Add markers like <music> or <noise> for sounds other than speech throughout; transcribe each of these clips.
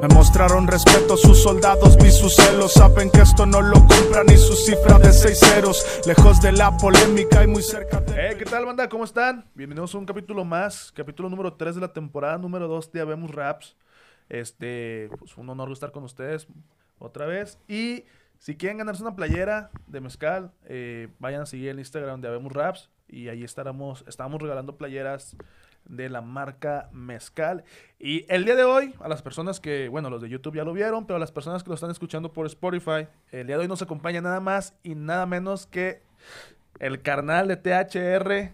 Me mostraron respeto sus soldados, vi sus celos. Saben que esto no lo compran ni su cifra de seis ceros. Lejos de la polémica y muy cerca de. Eh, ¿qué tal, banda? ¿Cómo están? Bienvenidos a un capítulo más, capítulo número 3 de la temporada número 2 de Habemos Raps. Este, pues un honor estar con ustedes otra vez. Y si quieren ganarse una playera de mezcal, eh, vayan a seguir el Instagram de Habemos Raps y ahí estaremos, estamos regalando playeras de la marca Mezcal. Y el día de hoy, a las personas que, bueno, los de YouTube ya lo vieron, pero a las personas que lo están escuchando por Spotify, el día de hoy nos acompaña nada más y nada menos que el carnal de THR.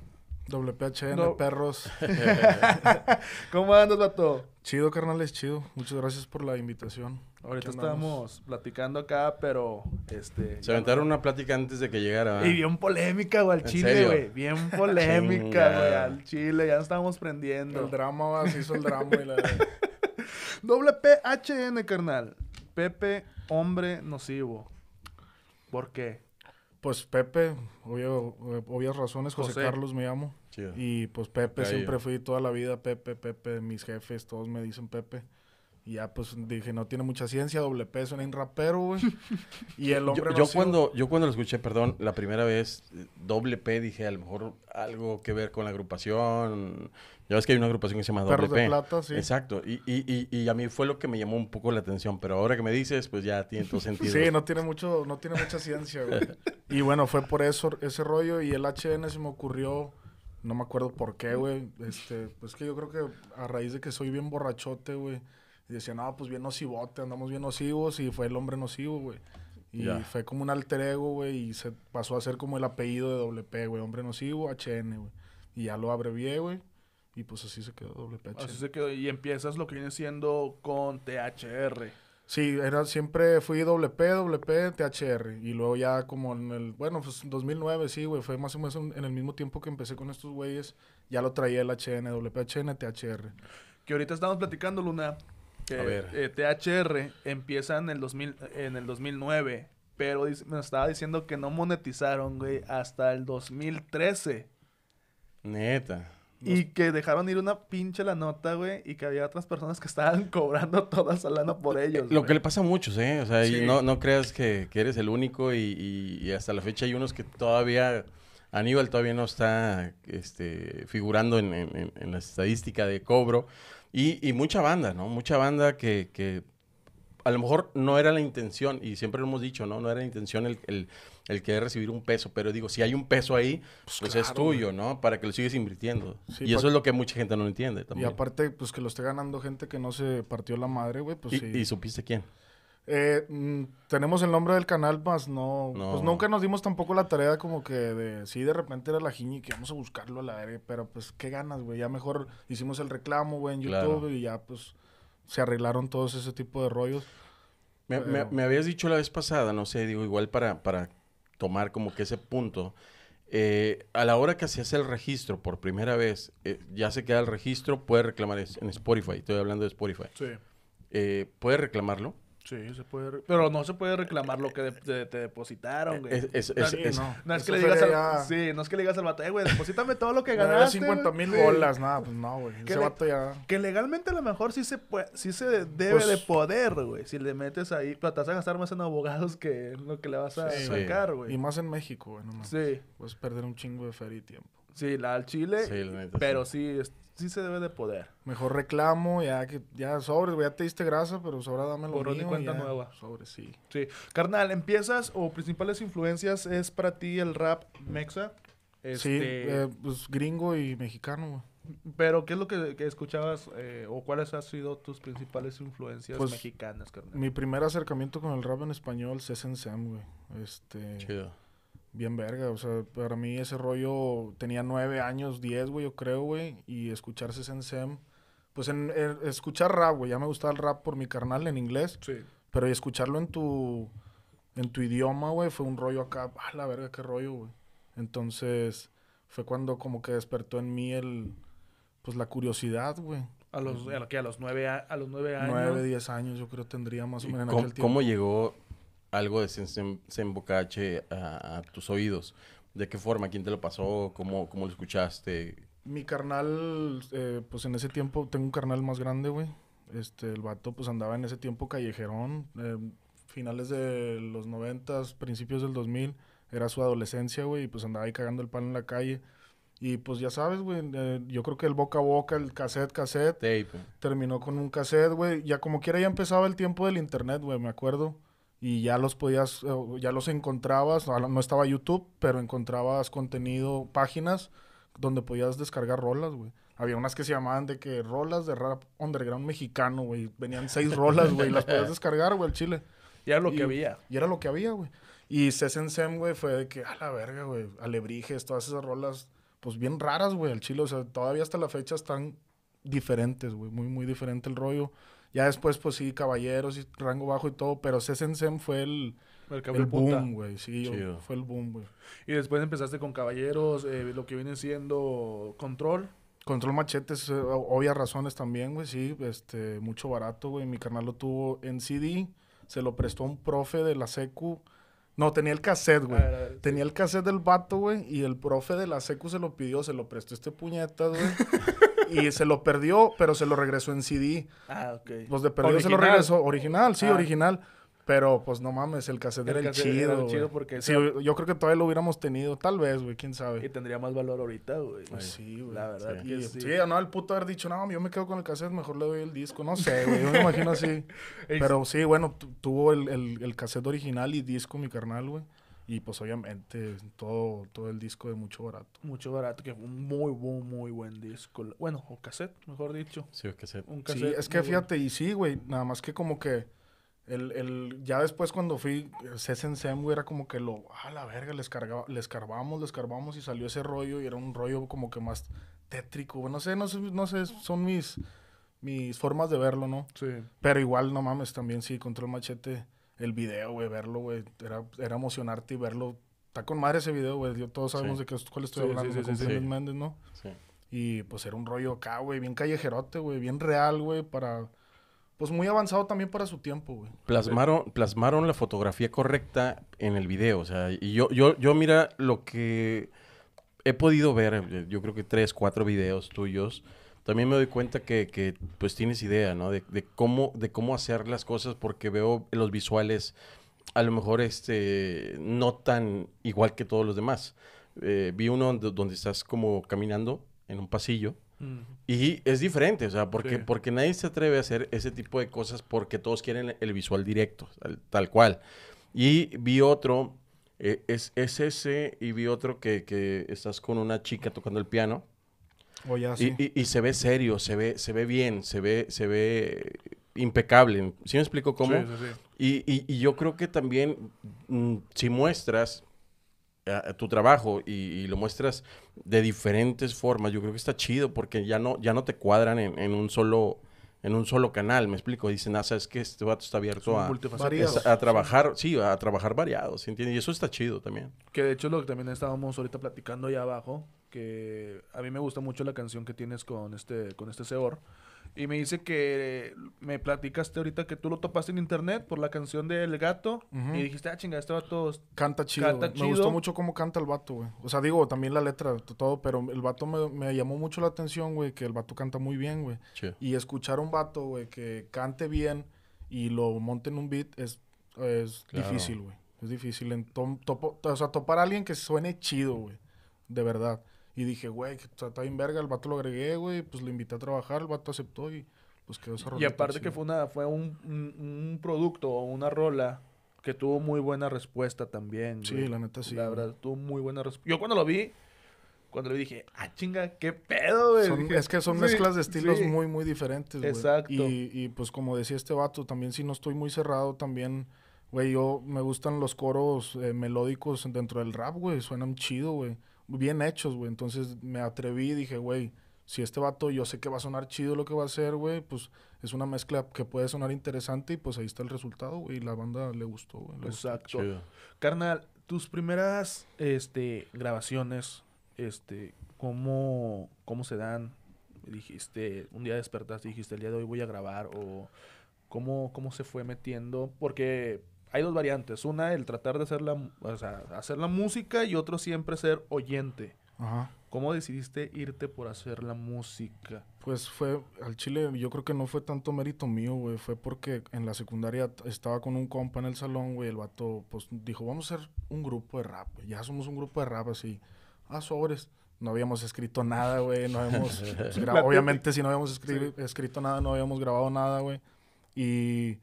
WPHN, No. perros. <laughs> ¿Cómo andas, vato? Chido, carnales, chido. Muchas gracias por la invitación. Ahorita estamos platicando acá, pero este. Se aventaron una plática antes de que llegara. Y bien polémica, güey, al ¿En chile, güey. Bien polémica, güey, al chile. Ya nos estábamos prendiendo. El drama, va, se hizo el drama. Y la... <laughs> WPHN, carnal. Pepe, hombre nocivo. ¿Por qué? Pues Pepe, obvio- obvias razones, José, José. Carlos me llamo. Chido. Y pues Pepe, siempre fui toda la vida Pepe, Pepe, mis jefes, todos me dicen Pepe. Y ya pues dije, no tiene mucha ciencia, doble P suena un rapero, güey. Y el <laughs> Yo, hombre yo cuando, yo cuando lo escuché, perdón, la primera vez, doble P, dije a lo mejor algo que ver con la agrupación. Ya ves que hay una agrupación que se llama doble Perros P. de plata, sí. Exacto. Y, y, y, y a mí fue lo que me llamó un poco la atención. Pero ahora que me dices, pues ya tiene todo <laughs> sentido. Sí, no tiene mucho, no tiene mucha ciencia, güey. <laughs> Y bueno, fue por eso, ese rollo, y el HN se me ocurrió, no me acuerdo por qué, güey. Este, pues que yo creo que a raíz de que soy bien borrachote, güey. Y decía, no, pues bien nocivote, andamos bien nocivos, y fue el hombre nocivo, güey. Y fue como un alter ego, güey, y se pasó a ser como el apellido de WP, güey. Hombre nocivo, HN, güey. Y ya lo abrevié, güey. Y pues así se quedó WP. Así se quedó. Y empiezas lo que viene siendo con THR. Sí, era siempre fui WP, WP, THR. Y luego ya como en el, bueno, pues 2009, sí, güey, fue más o menos en en el mismo tiempo que empecé con estos güeyes. Ya lo traía el HN, WPHN, THR. Que ahorita estamos platicando, Luna. Que A ver. eh, THR empieza en el, 2000, en el 2009. Pero me estaba diciendo que no monetizaron, güey, hasta el 2013. Neta. Y que dejaron ir una pinche la nota, güey, y que había otras personas que estaban <laughs> cobrando toda esa lana por ellos. Lo güey. que le pasa a muchos, ¿eh? O sea, y no, no creas que, que eres el único y, y- y hasta la fecha hay unos que todavía, Aníbal todavía no está este, figurando en, en- en- en la estadística de cobro y, y mucha banda, ¿no? Mucha banda que, que a lo mejor no era la intención y siempre lo hemos dicho, ¿no? No era la intención el, el, el querer recibir un peso, pero digo, si hay un peso ahí, pues, es claro, tuyo, ¿no? Para que lo sigues invirtiendo. Sí, y eso es lo que mucha gente no entiende Y también. aparte, pues que lo esté ganando gente que no se partió la madre, güey, pues ¿Y, sí. y supiste quién? Eh, mm, tenemos el nombre del canal, más no, No. Pues nunca nos dimos tampoco la tarea como que de... Sí, de repente era la jiña que vamos a buscarlo a la verga, pero pues qué ganas, güey. Ya mejor hicimos el reclamo, güey, en YouTube Claro. y ya pues se arreglaron todos ese tipo de rollos. Me, me- Pero- me habías dicho la vez pasada, no sé, digo, igual para, para tomar como que ese punto. eh, a la hora que se hace el registro por primera vez, eh, ya se queda el registro, puede reclamar en Spotify. Estoy hablando de Spotify. Sí. Eh, ¿Puede reclamarlo? Sí, se puede. Pero no se puede reclamar lo que de- de- te depositaron, güey. Es- es- No, es- sí, es- no. No es que le digas al, sería ya- sí, no es que le digas al vato, eh, güey, deposítame todo lo que <laughs> ganaste. 50 güey". mil Sí. bolas, nada, pues no, güey. ¿Qué Ese le- vato ya... Que legalmente a lo mejor sí se puede, sí se debe Pues- de poder, güey. Si le metes ahí, pero te vas a gastar más en abogados que en lo que le vas a Sí. sacar, Y güey. más en México, güey, no mames. Sí, Puedes perder un chingo de feria y tiempo. sí, la al Chile, Sí, la neta, pero sí, es- sí se debe de poder. Mejor reclamo, ya que ya sobres, ya te diste grasa, pero sobra dame lo Borrón y mío cuenta ya. nueva. Sobres, sí. Sí. Carnal, empiezas o principales influencias es para ti el rap mexa. Sí, Este, eh, pues gringo y mexicano, güey. Pero, ¿qué es lo que, que escuchabas eh, o cuáles han sido tus principales influencias Pues, mexicanas, carnal? Mi primer acercamiento con el rap en español, Cesen Sam, güey. Este, Chido. Bien verga, o sea, para mí ese rollo tenía nueve años, diez, güey, yo creo, güey, y escuchar Cesen Sam, pues en, en- escuchar rap, güey, ya me gustaba el rap por mi carnal en inglés, Sí. pero y escucharlo en tu, en tu idioma, güey, fue un rollo acá, ah, la verga, qué rollo, güey. Entonces, fue cuando como que despertó en mí el, pues la curiosidad, güey. A los, a, ¿qué? a los nueve, a, a los nueve años. Nueve, diez años, yo creo tendría más o ¿Y menos en ¿Cómo, aquel tiempo. cómo llegó algo de Sen- Sembocache a, a tus oídos? ¿De qué forma? ¿Quién te lo pasó? ¿Cómo, cómo lo escuchaste? Mi carnal, eh, pues en ese tiempo tengo un carnal más grande, güey. Este, el vato pues andaba en ese tiempo callejerón, eh, finales de los noventas, principios del 2000, era su adolescencia, güey, y pues andaba ahí cagando el palo en la calle. Y pues ya sabes, güey, eh, yo creo que el boca a boca, el cassette, cassette, Tape. terminó con un cassette, güey. Ya como quiera ya empezaba el tiempo del internet, güey, me acuerdo. Y ya los podías, ya los encontrabas, no, estaba YouTube, pero encontrabas contenido, páginas donde podías descargar rolas, güey. Había unas que se llamaban de que rolas de rap underground mexicano, güey. Venían seis <laughs> rolas, güey, y las podías descargar, güey, al chile. Ya era lo que Y- había. Y era lo que había, güey. Y Sesen Sem, güey, fue de que, a la verga, güey, alebrijes, todas esas rolas, pues bien raras, güey, al chile. O sea, todavía hasta la fecha están diferentes, güey, muy, muy diferente el rollo. Ya después, pues sí, caballeros y rango bajo y todo, pero Sesen Sem fue el, El boom, güey, sí, Chido. fue el boom, güey. Y después empezaste con Caballeros, eh, lo que viene siendo Control. Control Machetes, eh, obvias razones también, güey, sí, este, mucho barato, güey. Mi carnal lo tuvo en CD, se lo prestó a un profe de la secu. No, tenía el cassette, güey. Ah, sí. Tenía el cassette del vato, güey, y el profe de la secu se lo pidió, se lo prestó este puñetas, güey. <laughs> y se lo perdió, pero se lo regresó en CD. Ah, ok. Pues de perdido se lo regresó. Original, sí, Ah. original. Pero pues no mames, el cassette El era el cassette chido. era el chido porque Sí, yo creo que todavía lo hubiéramos tenido, tal vez, güey, quién Y sabe. tendría más valor ahorita, güey. Pues sí, güey. La verdad Sí. que Y, sí. sí, no, el puto haber dicho, no, yo me quedo con el cassette, mejor le doy el disco. No sé, güey, yo me imagino así. <laughs> Pero sí, bueno, tu- tuvo el, el, el cassette original y disco, mi carnal, güey. Y pues obviamente todo, todo el disco de mucho barato. Mucho barato, que fue un muy, muy, muy buen disco. Bueno, o cassette, mejor dicho. Sí, que se... Un Sí, cassette. es que bueno. fíjate, y sí, güey, nada más que como que el, el, ya después cuando fui, Sesen Sem, güey, era como que lo, ah, la verga, les, cargaba, les carbamos, les carbamos y salió ese rollo y era un rollo como que más tétrico, no sé, no sé, no sé, son mis, mis formas de verlo, ¿no? Sí. Pero igual, no mames, también sí, Control Machete, el video, güey, verlo, güey, era, era emocionarte y verlo. Está con madre ese video, güey, yo- todos sabemos Sí. de qué, cuál estoy Sí, hablando, sí, sí, Méndez, ¿no? Sí. Y pues era un rollo acá, güey, bien callejerote, güey, bien real, güey, para... Pues muy avanzado también para su tiempo, güey. Plasmaron, plasmaron la fotografía correcta en el video. O sea, y yo, yo, yo mira lo que he podido ver, eh, yo creo que tres, cuatro videos tuyos. También me doy cuenta que, que, pues tienes idea, ¿no? De, de cómo, de cómo hacer las cosas porque veo los visuales a lo mejor este no tan igual que todos los demás. Eh, vi uno donde, donde estás como caminando en un pasillo. Mm. Y es diferente, o sea, porque, Sí. porque nadie se atreve a hacer ese tipo de cosas porque todos quieren el visual directo, tal, tal cual. Y vi otro, eh, es, es ese, y vi otro que, que estás con una chica tocando el piano O ya y, sí. y- y se ve serio, se ve, se ve bien, se ve, se ve impecable. ¿Sí me explico cómo? Sí, sí, sí. Y, y- y yo creo que también, mm, si muestras eh, tu trabajo y, y lo muestras de diferentes formas, yo creo que está chido porque ya no, ya no te cuadran en, en un solo en un solo canal, me explico. Dicen, ah, sabes que este vato está abierto a, variados. a trabajar, sí, a trabajar variados, ¿sí ¿entiendes? Y eso está chido también. Que de hecho lo que también estábamos ahorita platicando allá abajo, que a mí me gusta mucho la canción que tienes con este con este Seor. Y me dice que me platicaste ahorita que tú lo topaste en internet por la canción del gato y dijiste, ah, chinga, este vato... Canta chido. Canta güey. chido. Me gustó mucho cómo canta el vato, güey. O sea, digo, también la letra, todo, pero el vato me, me llamó mucho la atención, güey, que el vato canta muy bien, güey. Y escuchar a un vato, güey, que cante bien y lo monte en un beat es, es Claro. difícil, güey. Es difícil. En tom- topo- o sea, topar a alguien que suene chido, güey. De verdad. Y dije, güey, que está bien verga. El vato lo agregué, güey. Pues lo invité a trabajar. El vato aceptó y pues quedó esa Y rolita aparte que fue una fue un, un- un producto o una rola que tuvo muy buena respuesta también. Sí, güey. la neta sí, La güey. verdad, tuvo muy buena respuesta. Yo cuando lo vi, cuando lo vi dije, ah, chinga, qué pedo, güey. Son- es que son sí, mezclas de estilos sí. muy, muy diferentes, güey. Exacto. Y, y, pues como decía este vato, también si no estoy muy cerrado, también, güey, yo me gustan los coros eh, melódicos dentro del rap, güey. Suenan chido, güey. Bien hechos, güey. Entonces me atreví y dije, güey, si este vato yo sé que va a sonar chido lo que va a hacer, güey, pues es una mezcla que puede sonar interesante y pues ahí está el resultado, güey. Y la banda le gustó, güey. gustó. Exacto. Carnal, tus primeras este, grabaciones, este, ¿cómo, ¿cómo se dan? Dijiste, un día despertaste y dijiste, el día de hoy voy a grabar, o cómo, cómo se fue metiendo, porque hay dos variantes, una, el tratar de hacer la, o sea, hacer la música y otro siempre ser oyente. Ajá. ¿Cómo decidiste irte por hacer la música? Pues fue, al chile, yo creo que no fue tanto mérito mío, güey. Fue porque en la secundaria estaba con un compa en el salón, güey. El vato, pues, dijo, vamos a hacer un grupo de rap. Ya somos un grupo de rap así. Ah, sobres. No habíamos escrito nada, güey. No habíamos... <laughs> obviamente, si no habíamos escri- escrito nada, no habíamos grabado nada, güey. Y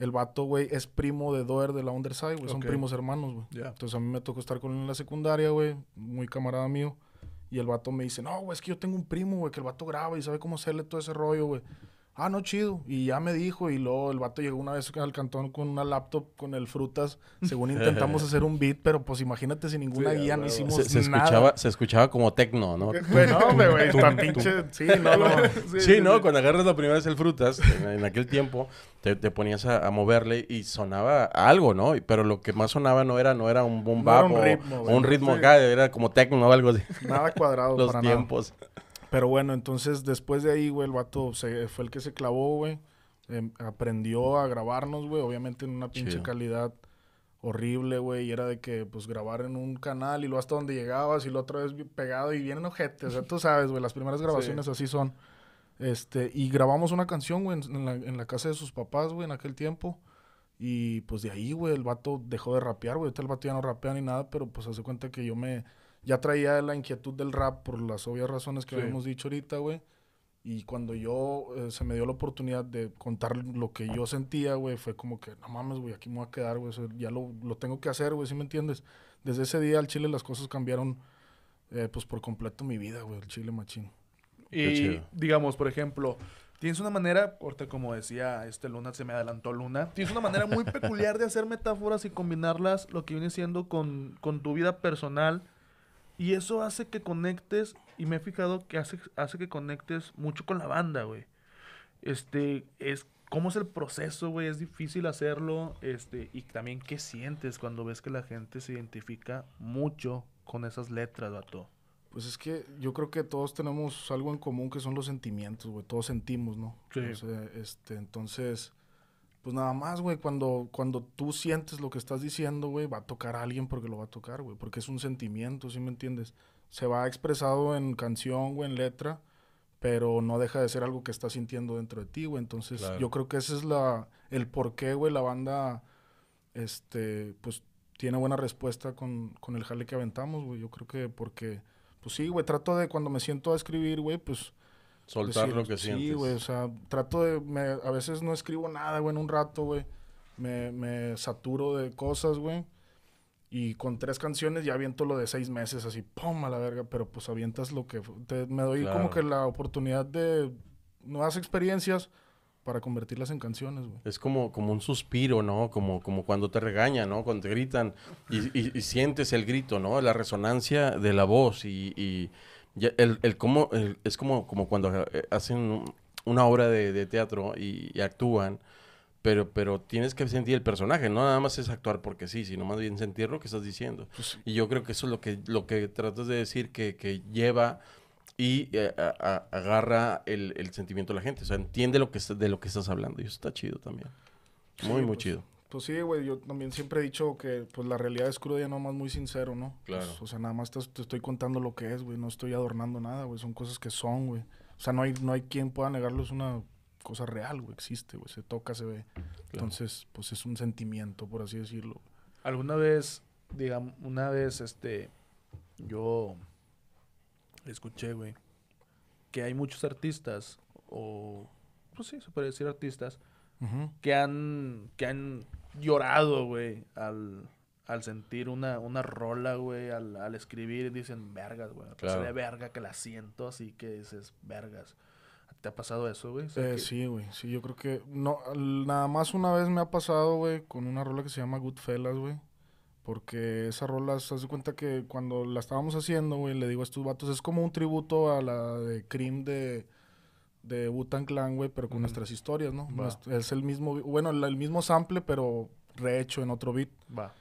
el vato, güey, es primo de Doer de la Underside, güey. Son primos hermanos, güey. Entonces a mí me tocó estar con él en la secundaria, güey. Muy camarada mío. Y el vato me dice, no, güey, es que yo tengo un primo, güey, que el vato graba y sabe cómo hacerle todo ese rollo, güey. Ah, no, chido. Y ya me dijo, y luego el vato llegó una vez al cantón con una laptop con el frutas. Según <laughs> intentamos hacer un beat, pero pues imagínate, sin ninguna Sí, guía, no hicimos Se, se nada. escuchaba, se escuchaba como tecno, ¿no? <laughs> Güey, no, hombre, güey, está pinche... Sí, no, no. <laughs> Sí, ¿no? Cuando agarras la primera vez el frutas, en, en aquel tiempo, te, te ponías a, a moverle y sonaba algo, ¿no? Pero lo que más sonaba no era, no era un boom No un ritmo, o güey. un ritmo Sí. acá, era como tecno o algo así. Nada cuadrado Los para nada. Pero bueno, entonces después de ahí, güey, el vato se, fue el que se clavó, güey. Em, aprendió a grabarnos, güey, obviamente en una pinche Chido. calidad horrible, güey. Y era de que, pues, grabar en un canal y luego hasta donde llegabas y lo otra vez pegado y vienen ojetes. O sea, tú sabes, güey, las primeras grabaciones así son. Este, y grabamos una canción, güey, en, en la, en la casa de sus papás, güey, en aquel tiempo. Y pues de ahí, güey, el vato dejó de rapear, güey. Ahorita el vato ya no rapea ni nada, pero pues hace cuenta que yo me... Ya traía la inquietud del rap por las obvias razones que Sí. habíamos dicho ahorita, güey. Y cuando yo eh, se me dio la oportunidad de contar lo que yo sentía, güey, fue como que, no mames, güey, aquí me voy a quedar, güey. ya lo, lo tengo que hacer, güey, ¿sí me entiendes? Desde ese día al Chile las cosas cambiaron, eh, pues por completo mi vida, güey, el Chile machín. Y digamos, por ejemplo, tienes una manera, ahorita como decía este Luna, se me adelantó Luna, tienes una manera muy peculiar de hacer metáforas y combinarlas, lo que viene siendo con, con tu vida personal. Y eso hace que conectes, y me he fijado que hace, hace que conectes mucho con la banda, güey. Este, es, ¿cómo es el proceso, güey? Es difícil hacerlo, este, y también qué sientes cuando ves que la gente se identifica mucho con esas letras, vato. Pues es que yo creo que todos tenemos algo en común que son los sentimientos, güey. Todos sentimos, ¿no? Sí. Sea, este, entonces, pues nada más, güey, cuando, cuando tú sientes lo que estás diciendo, güey, va a tocar a alguien porque lo va a tocar, güey. Porque es un sentimiento, ¿sí me entiendes? Se va expresado en canción, güey, en letra, pero no deja de ser algo que estás sintiendo dentro de ti, güey. Entonces, Claro. yo creo que ese es la, el por qué, güey, la banda, este, pues tiene buena respuesta con, con el jale que aventamos, güey. Yo creo que porque, pues sí, güey, trato de cuando me siento a escribir, güey, pues... Soltar decir, lo que Sí, sientes. güey, o sea, trato de... Me, a veces no escribo nada, güey, en un rato, güey. Me, me saturo de cosas, güey. Y con tres canciones ya aviento lo de seis meses, así, ¡pum! a la verga. Pero pues avientas lo que... te- me doy como Claro. que la oportunidad de nuevas experiencias para convertirlas en canciones, güey. Es como, como un suspiro, ¿no? Como, como cuando te regañan, ¿no? Cuando te gritan y, y- y sientes el grito, ¿no? La resonancia de la voz y, y ya el, el cómo, el- es como, como cuando eh, hacen un- una obra de, de teatro y, y actúan, pero, pero tienes que sentir el personaje, no nada más es actuar porque sí, sino más bien sentir lo que estás diciendo. Pues, Y yo creo que eso es lo que, lo que tratas de decir que, que lleva y eh, a- a- agarra el, el sentimiento de la gente. O sea, entiende lo que de lo que estás hablando. Y eso está chido también. Muy, Sí, muy pues, chido. Pues sí, güey, yo también siempre he dicho que pues la realidad es cruda y nomás muy sincero, ¿no? Claro. Pues, o sea, nada más te, te estoy contando lo que es, güey, no estoy adornando nada, güey, son cosas que son, güey. O sea, no hay, no hay quien pueda negarlo, es una cosa real, güey, existe, güey, se toca, se ve. Entonces, pues es un sentimiento, por así decirlo. Alguna vez, digamos, una vez, este, yo escuché, güey, que hay muchos artistas, o, pues sí, se puede decir artistas, que han, que han llorado, güey, al, al sentir una, una rola, güey, al, al escribir y dicen, vergas, güey, pasé Claro. de verga que la siento, así que dices, vergas. ¿Te ha pasado eso, güey? O sea, Eh, que- Sí, güey, sí, yo creo que no, nada más una vez me ha pasado, güey, con una rola que se llama Goodfellas, güey. Porque esa rola, se hace cuenta que cuando la estábamos haciendo, güey, le digo a estos vatos, es como un tributo a la de Cream de, de Wu-Tang Clan, güey, pero con nuestras historias, ¿no? Va. Es el mismo, bueno, el mismo sample, pero rehecho en otro beat. Va.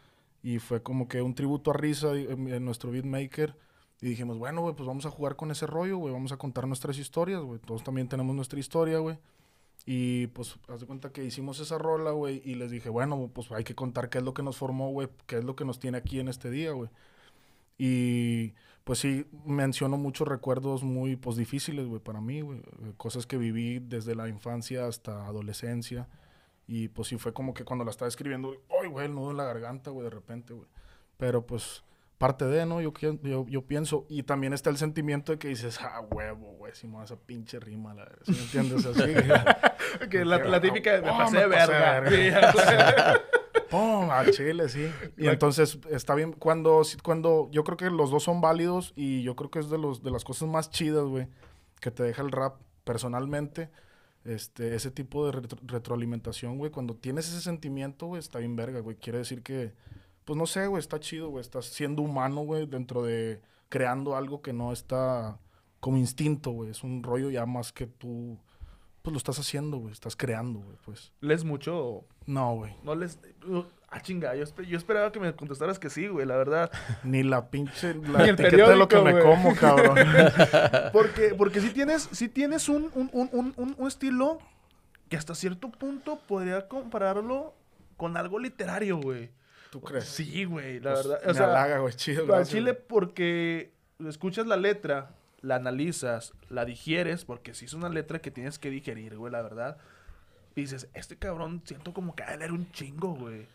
Y fue como que un tributo a Risa en nuestro beatmaker. Y dijimos, bueno, güey, pues vamos a jugar con ese rollo, güey. Vamos a contar nuestras historias, güey. Todos también tenemos nuestra historia, güey. Y pues, haz de cuenta que hicimos esa rola, güey. Y les dije, bueno, pues hay que contar qué es lo que nos formó, güey. Qué es lo que nos tiene aquí en este día, güey. Y pues sí, menciono muchos recuerdos muy, pues, difíciles, güey, para mí, güey. eh, Cosas que viví desde la infancia hasta adolescencia. Y, pues, sí fue como que cuando la estaba escribiendo, ¡ay, güey! El nudo en la garganta, güey, de repente, güey. Pero, pues, parte de, ¿no? Yo, yo, yo pienso. Y también está el sentimiento de que dices, ah, huevo, güey, si me esa pinche rima, la ¿sí me entiendes? Así. <laughs> Que la, la típica de Oh, pasé me pasé verga. verga. <laughs> ¡Pum! A Chile, sí. Y entonces está bien. Cuando, cuando yo creo que los dos son válidos y yo creo que es de, los, de las cosas más chidas, güey, que te deja el rap personalmente. Este, ese tipo de retro- retroalimentación, güey. Cuando tienes ese sentimiento, güey, está bien verga, güey. Quiere decir que, pues no sé, güey, está chido, güey. Estás siendo humano, güey, dentro de creando algo que no está como instinto, güey. Es un rollo ya más que tú, pues lo estás haciendo, güey. Estás creando, güey, pues. ¿Les mucho? No, güey. No les... uh, Ah, chinga, yo, espe- yo esperaba que me contestaras que sí, güey, la verdad. <laughs> Ni la pinche Ni el etiqueta de lo que me como, <laughs> cabrón. <laughs> Porque, porque si tienes, si tienes un, un, un, un, estilo que hasta cierto punto podría compararlo con algo literario, güey. ¿Tú crees? Sí, güey, la Pues, verdad. me O sea, halaga, güey, chido. al chile porque escuchas la letra, la analizas, la digieres, porque si es una letra que tienes que digerir, güey, la verdad. Y dices, este cabrón siento como que de leer un chingo, güey.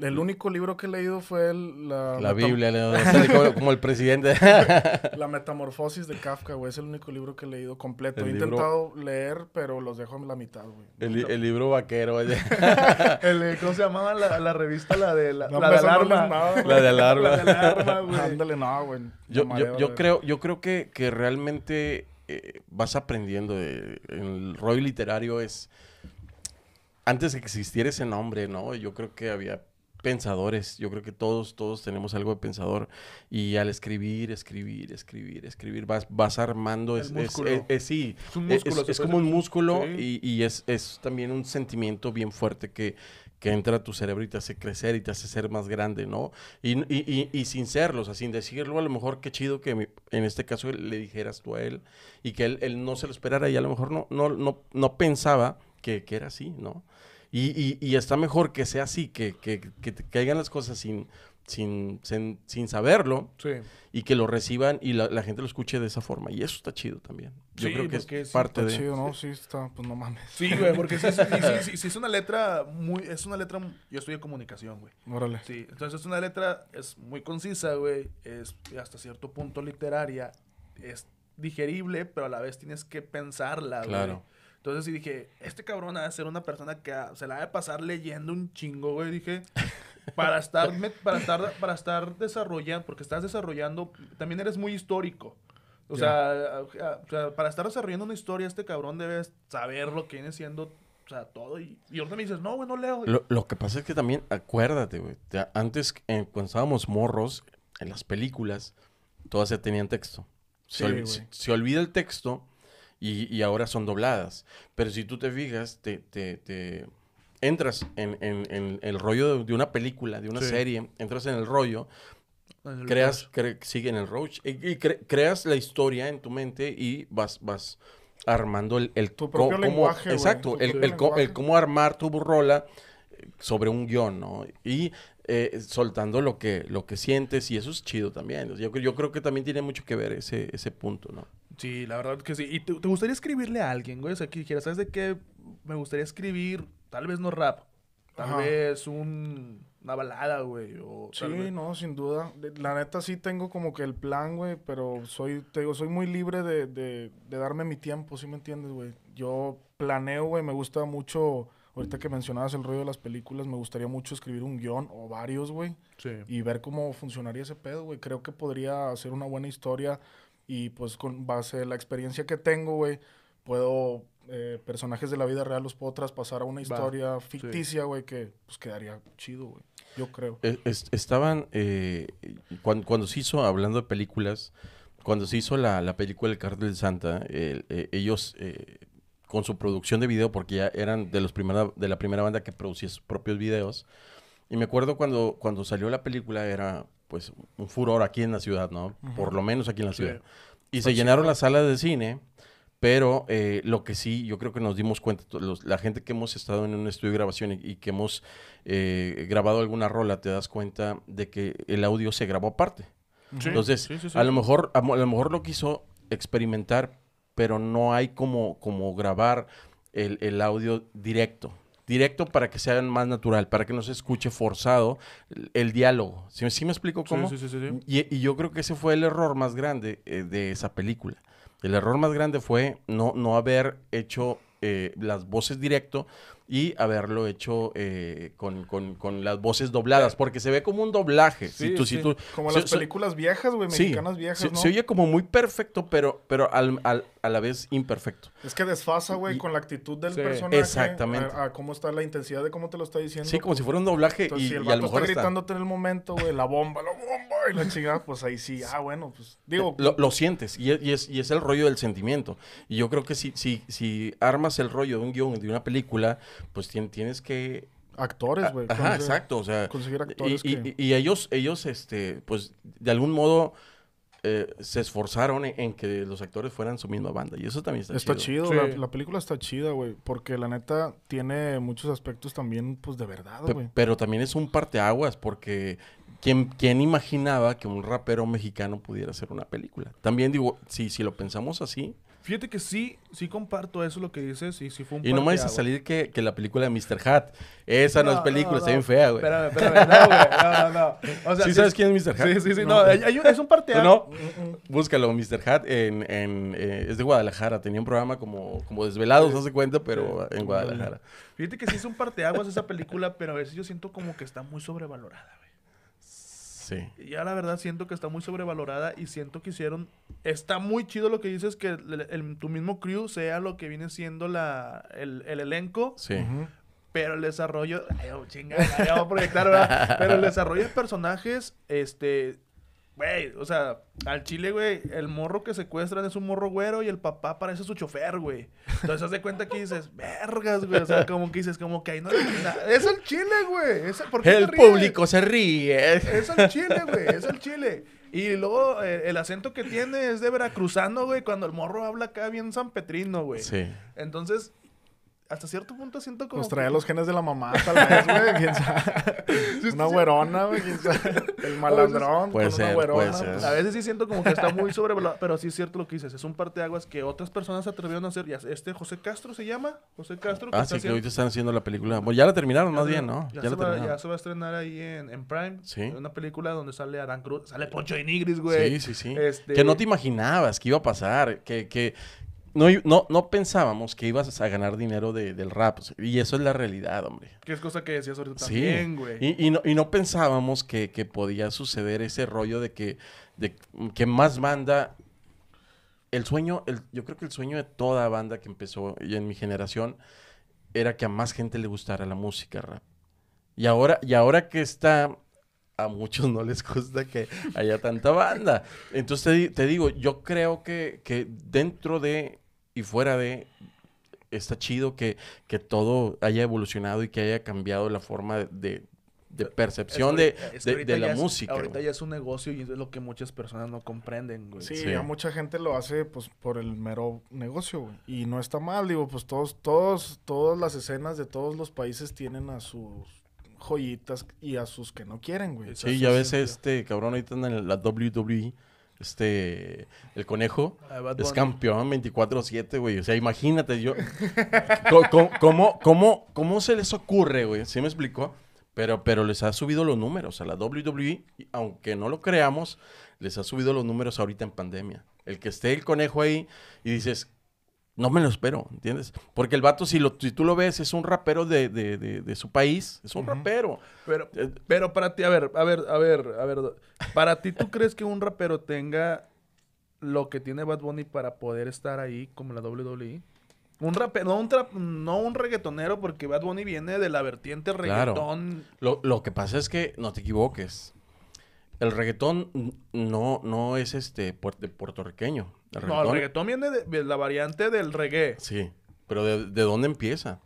El único libro que he leído fue el- la, Biblia, <laughs> como, como el presidente. <laughs> La Metamorfosis de Kafka, güey. Es el único libro que he leído completo. El he libro- intentado leer, pero los dejo en la mitad, güey. el, li- el libro vaquero. oye. <laughs> El, ¿Cómo se llamaba la, la revista? La de la, No, la de alarma. nada, La de alarma. La de alarma, güey. Ándale, no, güey. Yo, yo, mareo, yo creo, yo creo que, que realmente eh, vas aprendiendo. de- el rollo literario es. Antes de que existiera ese nombre, ¿no? Yo creo que había pensadores. Yo creo que todos, todos tenemos algo de pensador. Y al escribir, escribir, escribir, escribir, vas, vas armando. El Es, es- músculo. es- es- sí, Es un es- músculo, es, como un músculo Sí. y, y es, es también un sentimiento bien fuerte que, que entra a tu cerebro y te hace crecer y te hace ser más grande, ¿no? Y, y, y, y sin serlo, o sea, sin decirlo, a lo mejor qué chido que mi- en este caso le dijeras tú a él y que él, él no se lo esperara y a lo mejor no, no, no, no pensaba que, que era así, ¿no? Y, y, y está mejor que sea así, que, que, que te caigan las cosas sin, sin, sin, sin saberlo Sí. y que lo reciban y la, la gente lo escuche de esa forma. Y eso está chido también. Yo Sí, creo que es parte Está de... chido, ¿no? Sí, está, pues no mames. Sí, güey, porque si es, sí, sí, sí, sí es una letra muy... Es una letra... Yo estudio comunicación, güey. Órale. Sí, entonces es una letra, es muy concisa, güey, es hasta cierto punto literaria, es digerible, pero a la vez tienes que pensarla, güey. Entonces sí dije, este cabrón ha de ser una persona que se la ha de pasar leyendo un chingo, güey, dije, para estar, para estar, para estar desarrollando, porque estás desarrollando, también eres muy histórico. O sea, o sea, para estar desarrollando una historia, este cabrón debe saber lo que viene siendo, o sea, todo. Y, y ahorita me dices, no, güey, no leo. Lo, lo que pasa es que también, acuérdate, güey. te- Antes, eh, cuando estábamos morros, en las películas, todas ya tenían texto. Sí, se- se olvida el texto y, y ahora son dobladas. Pero si tú te fijas, te, te- te entras en, en- en el rollo de, una película, de una Sí. serie, entras en el rollo, En el creas, cre- sigue en el roach, y, y cre- creas la historia en tu mente y vas, vas armando el, el Tu propio cómo- lenguaje, exacto, tu el, el co- el cómo armar tu rola eh, sobre un guion, ¿no? Y eh, soltando lo que, lo que sientes y eso es chido también. Yo, yo creo que también tiene mucho que ver ese, ese punto, ¿no? Sí, la verdad que sí. ¿Y te, te gustaría escribirle a alguien, güey? O sea, que dijeras, ¿sabes de qué? Me gustaría escribir, tal vez no rap, tal Ajá. vez un, una balada, güey. O Sí, vez- no, sin duda. La neta sí tengo como que el plan, güey, pero soy, te digo, soy muy libre de, de, de darme mi tiempo, ¿sí me entiendes, güey? Yo planeo, güey, me gusta mucho, ahorita que mencionabas el rollo de las películas, me gustaría mucho escribir un guion o varios, güey, Sí. y ver cómo funcionaría ese pedo, güey. Creo que podría ser una buena historia y pues con base en la experiencia que tengo, güey, puedo, eh, personajes de la vida real los puedo traspasar a una historia ficticia, güey, que pues quedaría chido, güey. Yo creo. Es- es- estaban, eh, cuando, cuando se hizo, hablando de películas, cuando se hizo la, la película El Cartel de Santa, el- eh, ellos eh, con su producción de video, porque ya eran de los primera, de la primera banda que producía sus propios videos, y me acuerdo cuando, cuando salió la película era pues un furor aquí en la ciudad, ¿no? Por lo menos aquí en la Sí. ciudad. Y se llenaron las salas de cine, pero eh, lo que sí, yo creo que nos dimos cuenta, los- la gente que hemos estado en un estudio de grabación y, y que hemos eh, grabado alguna rola, te das cuenta de que el audio se grabó aparte. Entonces, a lo mejor a, a lo mejor lo quiso experimentar, pero no hay como, como grabar el, el audio directo. Directo para que sea más natural, para que no se escuche forzado el, el diálogo. ¿Sí, sí me explico cómo? sí, sí, sí, sí. Y, y yo creo que ese fue el error más grande eh, de esa película. El error más grande fue no, no haber hecho eh, las voces directo y haberlo hecho eh, con, con- con las voces dobladas, porque se ve como un doblaje. Sí, si tú, si tú- Como se- las se- películas viejas, güey, sí, mexicanas viejas, se, ¿no? se oye como muy perfecto, pero, pero al- al- a la vez imperfecto. Es que desfasa, güey, con la actitud del Sí. personaje. Exactamente. A, a cómo está la intensidad de cómo te lo está diciendo. Sí, como si fuera un doblaje Entonces, y, si el y a lo mejor está está- gritándote en el momento, güey, la bomba, la bomba, y la chingada, pues ahí sí, ah, bueno, pues, digo, Lo, lo sientes y es, y, es, y es el rollo del sentimiento. Y yo creo que si, si, si armas el rollo de un guion de una película, pues tien- tienes que actores, güey. Ajá, conseguir- exacto, o sea, Conseguir y, actores y- que... y- y ellos, ellos, este, pues, de algún modo eh, se esforzaron en, en que los actores fueran su misma banda, y eso también está, Está chido. chido, Sí. la, la película está chida, güey, porque la neta tiene muchos aspectos también, pues, de verdad, Pe- güey. pero también es un parteaguas, porque ¿quién, quién imaginaba que un rapero mexicano pudiera hacer una película? También digo, si, si lo pensamos así, Fíjate que sí, sí comparto eso lo que dices y sí fue un y no me vayas a salir que, que la película de Mr. Hat, esa no, es película, está no. bien fea, güey. Espérame, espérame, no, güey, no, no, no. O sea, ¿Sí sabes quién es Mr. Hat? Sí, sí, sí, no, hay- hay un- es un ¿Tú parteaguas. no? Búscalo, Mr. Hat, en, en, eh, es de Guadalajara. Tenía un programa como, como Desvelados, no se cuenta, pero en Guadalajara. Fíjate que sí es un parteaguas esa película, pero a veces yo siento como que está muy sobrevalorada, güey. Sí. Y Ya la verdad siento que está muy sobrevalorada y siento que hicieron... Está muy chido lo que dices, que el- el- tu mismo crew sea lo que viene siendo la, el, el elenco, Sí. Pero el desarrollo... Ay, oh, chingada, ya voy a proyectar, ¿verdad? <laughs> Pero el desarrollo de personajes, este... Güey, o sea, al chile, güey, el morro que secuestran es un morro güero y el papá parece su chofer, güey. Entonces, haz de cuenta que dices, <laughs> vergas, güey. O sea, como que dices, como que ahí no... Es el chile, güey. Es- ¿por qué El público se ríe. Es el chile, güey, es el chile. Y luego eh, el acento que tiene es de veracruzano, güey, cuando el morro habla acá bien sanpetrino, güey. Sí. Entonces, hasta cierto punto siento como... Pues traía que- los genes de la mamá, tal vez, güey. <laughs> quién sabe. Una güerona, güey. quién sabe. El malandrón. Puede con una güerona, puede ser. pues, A veces sí siento como que está muy sobrevalorado, pero sí es cierto lo que dices. Es un parteaguas que otras personas se atrevieron a hacer. Ya, este José Castro se llama. José Castro. Ah, está sí, que haciendo- ahorita están haciendo la película. Bueno, ya la terminaron, ya más bien, ¿no? Ya, Ya, se la va, terminaron. ya se va a estrenar ahí en, en Prime. Sí. Una película donde sale Adán Cruz. Sale Poncho de Nigris, güey. Sí, sí, sí. Este- Que no te imaginabas que iba a pasar, que, que no, no, no pensábamos que ibas a ganar dinero de- del rap. Y eso es la realidad, hombre. Que es cosa que decías ahorita Sí. también, güey. Y, y no, y no pensábamos que, que podía suceder ese rollo de que, de que más banda. El sueño, el, yo creo que el sueño de toda banda que empezó y en mi generación era que a más gente le gustara la música rap. Y ahora, y ahora que está, a muchos no les gusta que haya tanta banda. Entonces te, te digo, yo creo que, que dentro de y fuera de está chido que, que todo haya evolucionado y que haya cambiado la forma de, de- de percepción de, Es que de- la es- música. ahorita güey. ya es un negocio y es lo que muchas personas no comprenden, güey. Sí, Sí. ya mucha gente lo hace pues por el mero negocio, güey. Y no está mal, digo, pues todos, todos, todas las escenas de todos los países tienen a sus joyitas y a sus que no quieren, güey. Sí, ya es ves cierto. este cabrón ahorita en la WWE, este, el conejo. A Bad Es campeón 24-7, güey. O sea, imagínate, yo. ¿Cómo, cómo, cómo se les ocurre, güey? ¿Sí me explicó? Pero, pero les ha subido los números a la WWE, aunque no lo creamos, les ha subido los números ahorita en pandemia. El que esté el conejo ahí y dices, no me lo espero, ¿entiendes? Porque el vato, si, lo, si tú lo ves, es un rapero de, de- de- de su país, es un rapero. Pero, Eh, pero para ti, a ver, a ver, a ver, a ver. Para ti, ¿tú crees que un rapero tenga lo que tiene Bad Bunny para poder estar ahí como la WWE? Un rapero, no un, trap- no un reggaetonero, porque Bad Bunny viene de la vertiente Claro. reggaetón. Lo, lo que pasa es que no te equivoques. El reggaetón no, no es este puertorriqueño. El No, el reggaetón viene de, de la variante del reggae. Sí, pero ¿de, de dónde empieza?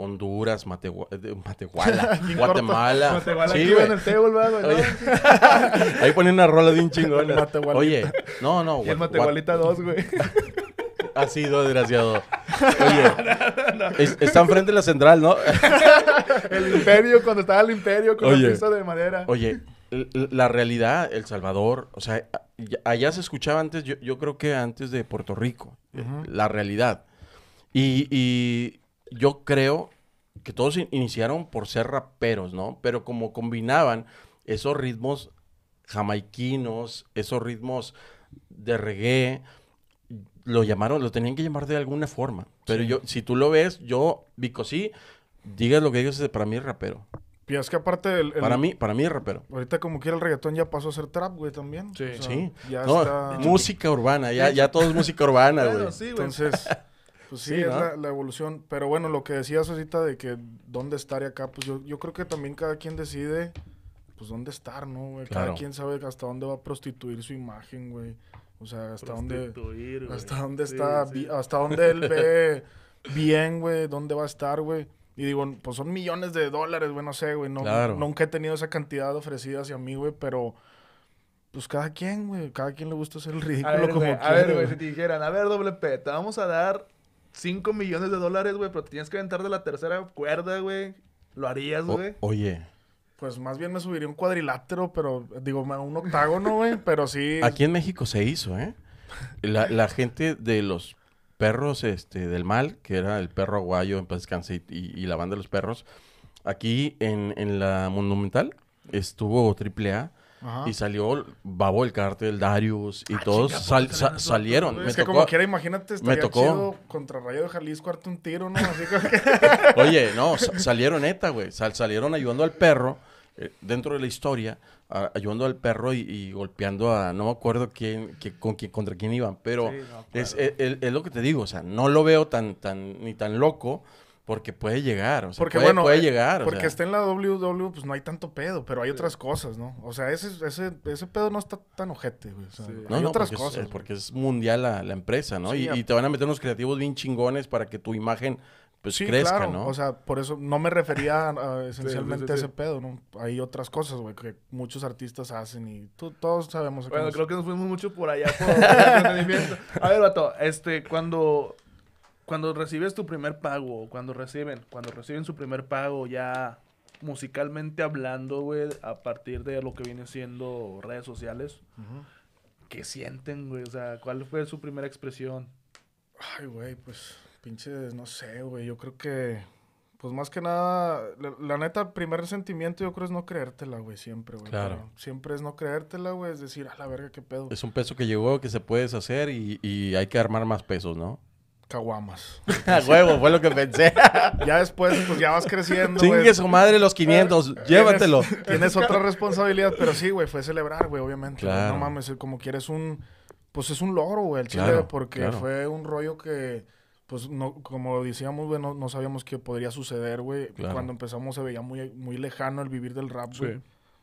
Honduras, Mategua- de- Matehuala, <laughs> Guatemala. Matehuala Sí, aquí güey. en el table, ¿verdad, güey? Oye. <laughs> Ahí ponen una rola de un chingón. Oye, no, no. Y el Matehualita 2, güey. <laughs> Ha sido desgraciado. Oye, es- está enfrente de la central, ¿no? El imperio, cuando estaba el imperio con Oye. la pista de madera. Oye, la realidad, El Salvador, o sea, allá se escuchaba antes, yo, yo creo que antes de Puerto Rico, eh, la realidad. Y, y yo creo que todos in- iniciaron por ser raperos, ¿no? Pero como combinaban esos ritmos jamaiquinos, esos ritmos de reggae, lo llamaron, lo tenían que llamar de alguna forma. Pero yo, si tú lo ves, yo, Vico, sí, digas lo que digas, para mí es rapero. Y es que aparte, el, el- Para mí, para mí es rapero. ahorita como quiera el reggaetón ya pasó a ser trap, güey, también. Sí. O sea, Sí. Ya No, está... música urbana, ya, ya todo es música urbana, güey. Bueno, sí, güey. Entonces, pues sí, Sí, es la, la evolución. Pero bueno, lo que decías ahorita de que dónde estar y acá, pues yo, yo creo que también cada quien decide, pues dónde estar, ¿no, güey? Cada Claro. quien sabe hasta dónde va a prostituir su imagen, güey. O sea, hasta dónde, Prostituir, güey. hasta dónde está, sí. hasta dónde él ve bien, güey, dónde va a estar, güey. Y digo, pues son millones de dólares, güey, no sé, güey. No, Claro. Nunca he tenido esa cantidad ofrecida hacia mí, güey, pero... Pues cada quien, güey, cada quien le gusta hacer el ridículo A ver, como güey, a quiere, ver, güey, si te dijeran, a ver, doble P, te vamos a dar 5 millones de dólares, güey, pero te tienes que aventar de la tercera cuerda, güey. ¿Lo harías, O- güey? oye, Pues más bien me subiría un cuadrilátero, pero digo, un octágono, güey, pero sí. aquí en México se hizo, ¿eh? La, la gente de los perros este, del mal, que era el perro aguayo, en paz descanse, y, la banda de los perros, aquí en, en la Monumental estuvo AAA Ajá. y salió Babo el Cártel, Darius y Ah, todos sal- ¿por qué sa- salieron vatos, Me es que tocó- como quiera, imagínate, estaría tocó. chido contra Rayo de Jalisco un tiro, ¿no? Así como que... <laughs> Oye, no, sa- salieron neta, güey. Sal- salieron ayudando al perro, eh, dentro de la historia, a- ayudando al perro y, y golpeando a, no me acuerdo quién, que, con quién, contra quién iban, pero Sí, no es, acuerdo. es- es- es lo que te digo, o sea, no lo veo tan, tan, ni tan loco, porque puede llegar, o sea, Porque puede, bueno, puede eh, llegar, o porque sea. está en la WWE, pues no hay tanto pedo, pero hay otras cosas, ¿no? O sea, ese, ese, ese pedo no está tan ojete, güey. O sea, Sí. No, hay no, otras porque, cosas. es, güey. porque es mundial la, la empresa, ¿no? Sí, y, a- y te van a meter unos creativos bien chingones para que tu imagen, pues, Sí, crezca, claro. ¿no? O sea, por eso no me refería a- <laughs> esencialmente sí, a sí. ese pedo, ¿no? Hay otras cosas, güey, que muchos artistas hacen y tú- todos sabemos. Bueno, creo que nos fuimos <laughs> mucho por allá por el entretenimiento. <laughs> A ver, vato, este, cuando, cuando recibes tu primer pago, o cuando reciben, cuando reciben su primer pago ya musicalmente hablando, güey, a partir de lo que viene siendo redes sociales, Ujú. ¿qué sienten, güey? O sea, ¿cuál fue su primera expresión? Ay, güey, pues, pinches, no sé, güey. Yo creo que, pues más que nada, la, la neta, el primer sentimiento yo creo es no creértela, güey, siempre, güey. Claro. Pero Siempre es no creértela, güey, es decir, a la verga, qué pedo. Es un peso que llegó, que se puede deshacer y, y hay que armar más pesos, ¿no? Caguamas. <laughs> A huevo, fue lo que pensé. <laughs> ya después, pues ya vas creciendo. Chingue su madre los 500, llévatelo. Tienes, <laughs> tienes otra responsabilidad, pero sí, güey, fue celebrar, güey, obviamente. Claro. No mames, como quieres un, pues es un logro, güey, el chile, Claro, porque claro. fue un rollo que, pues, no, como decíamos, güey, no, no sabíamos que podría suceder, güey. Claro. Cuando empezamos se veía muy, muy lejano el vivir del rap, güey. Sí.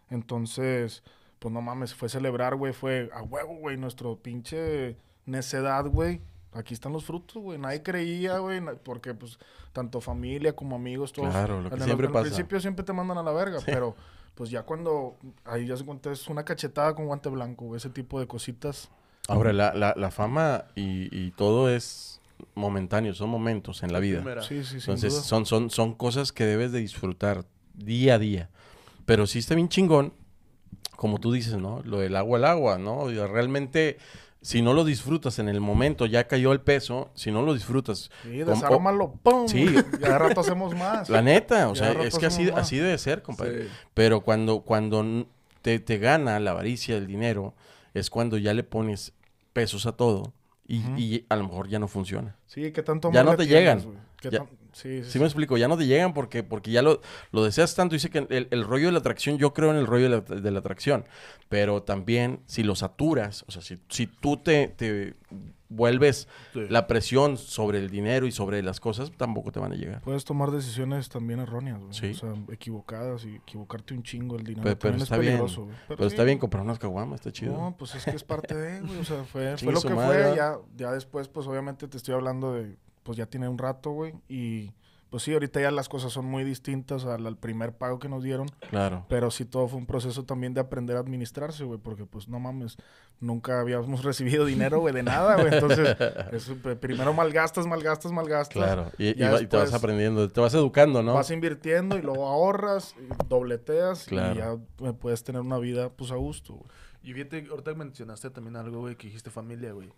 Entonces, pues no mames, fue celebrar, güey, fue a huevo, güey, nuestro pinche necedad, güey. Aquí están los frutos, güey. Nadie creía, güey, porque pues tanto familia como amigos, todos. Claro, lo que en el- siempre al pasa. principio siempre te mandan a la verga, pero pues ya cuando ahí ya se cuenta es una cachetada con guante blanco, güey, ese tipo de cositas. Ahora, la, la, la fama y, y todo es momentáneo, son momentos en la vida. Sí, sí, sin Entonces, duda. son, son, son cosas que debes de disfrutar día a día. Pero sí está bien chingón, como tú dices, ¿no? Lo del agua al agua, ¿no? Y realmente, si no lo disfrutas en el momento, ya cayó el peso, si no lo disfrutas... Sí, desármalo, ¡pum! Sí. Y de rato hacemos más. La neta, o Ya sea, es que así, más. así debe ser, compadre. Sí. Pero cuando, cuando te, te gana la avaricia, el dinero, es cuando ya le pones pesos a todo y, Ujú. y a lo mejor ya no funciona. Sí, que tanto Ya no te llegan. Ya- Sí, sí, Sí me explico, ya no te llegan porque, porque ya lo, lo deseas tanto. Dice que el, el rollo de la atracción, yo creo en el rollo de la, de la atracción, pero también si lo saturas, o sea, si, si tú te, te vuelves Sí. la presión sobre el dinero y sobre las cosas, tampoco te van a llegar. Puedes tomar decisiones también erróneas, güey. Sí. O sea, equivocadas y equivocarte un chingo el dinero. Pero, está es bien. güey. Pero, sí. está bien comprar unas caguamas, está chido. No, pues es que es parte de, güey. O sea, fue, fue <laughs> lo que madre, fue. Ya, ya después, pues obviamente te estoy hablando de, pues ya tiene un rato, güey. Y pues sí, ahorita ya las cosas son muy distintas al, al primer pago que nos dieron. Claro. Pero sí todo fue un proceso también de aprender a administrarse, güey, porque pues no mames, nunca habíamos <laughs> recibido dinero, güey, de nada, güey. Entonces, <laughs> eso, pues, primero malgastas, malgastas, malgastas. Claro. Y, te vas aprendiendo, te vas educando, ¿no? Vas invirtiendo y luego ahorras, y dobleteas Claro. y ya eh, puedes tener una vida pues a gusto, güey. Y fíjate, ahorita mencionaste también algo, güey, que dijiste familia, güey.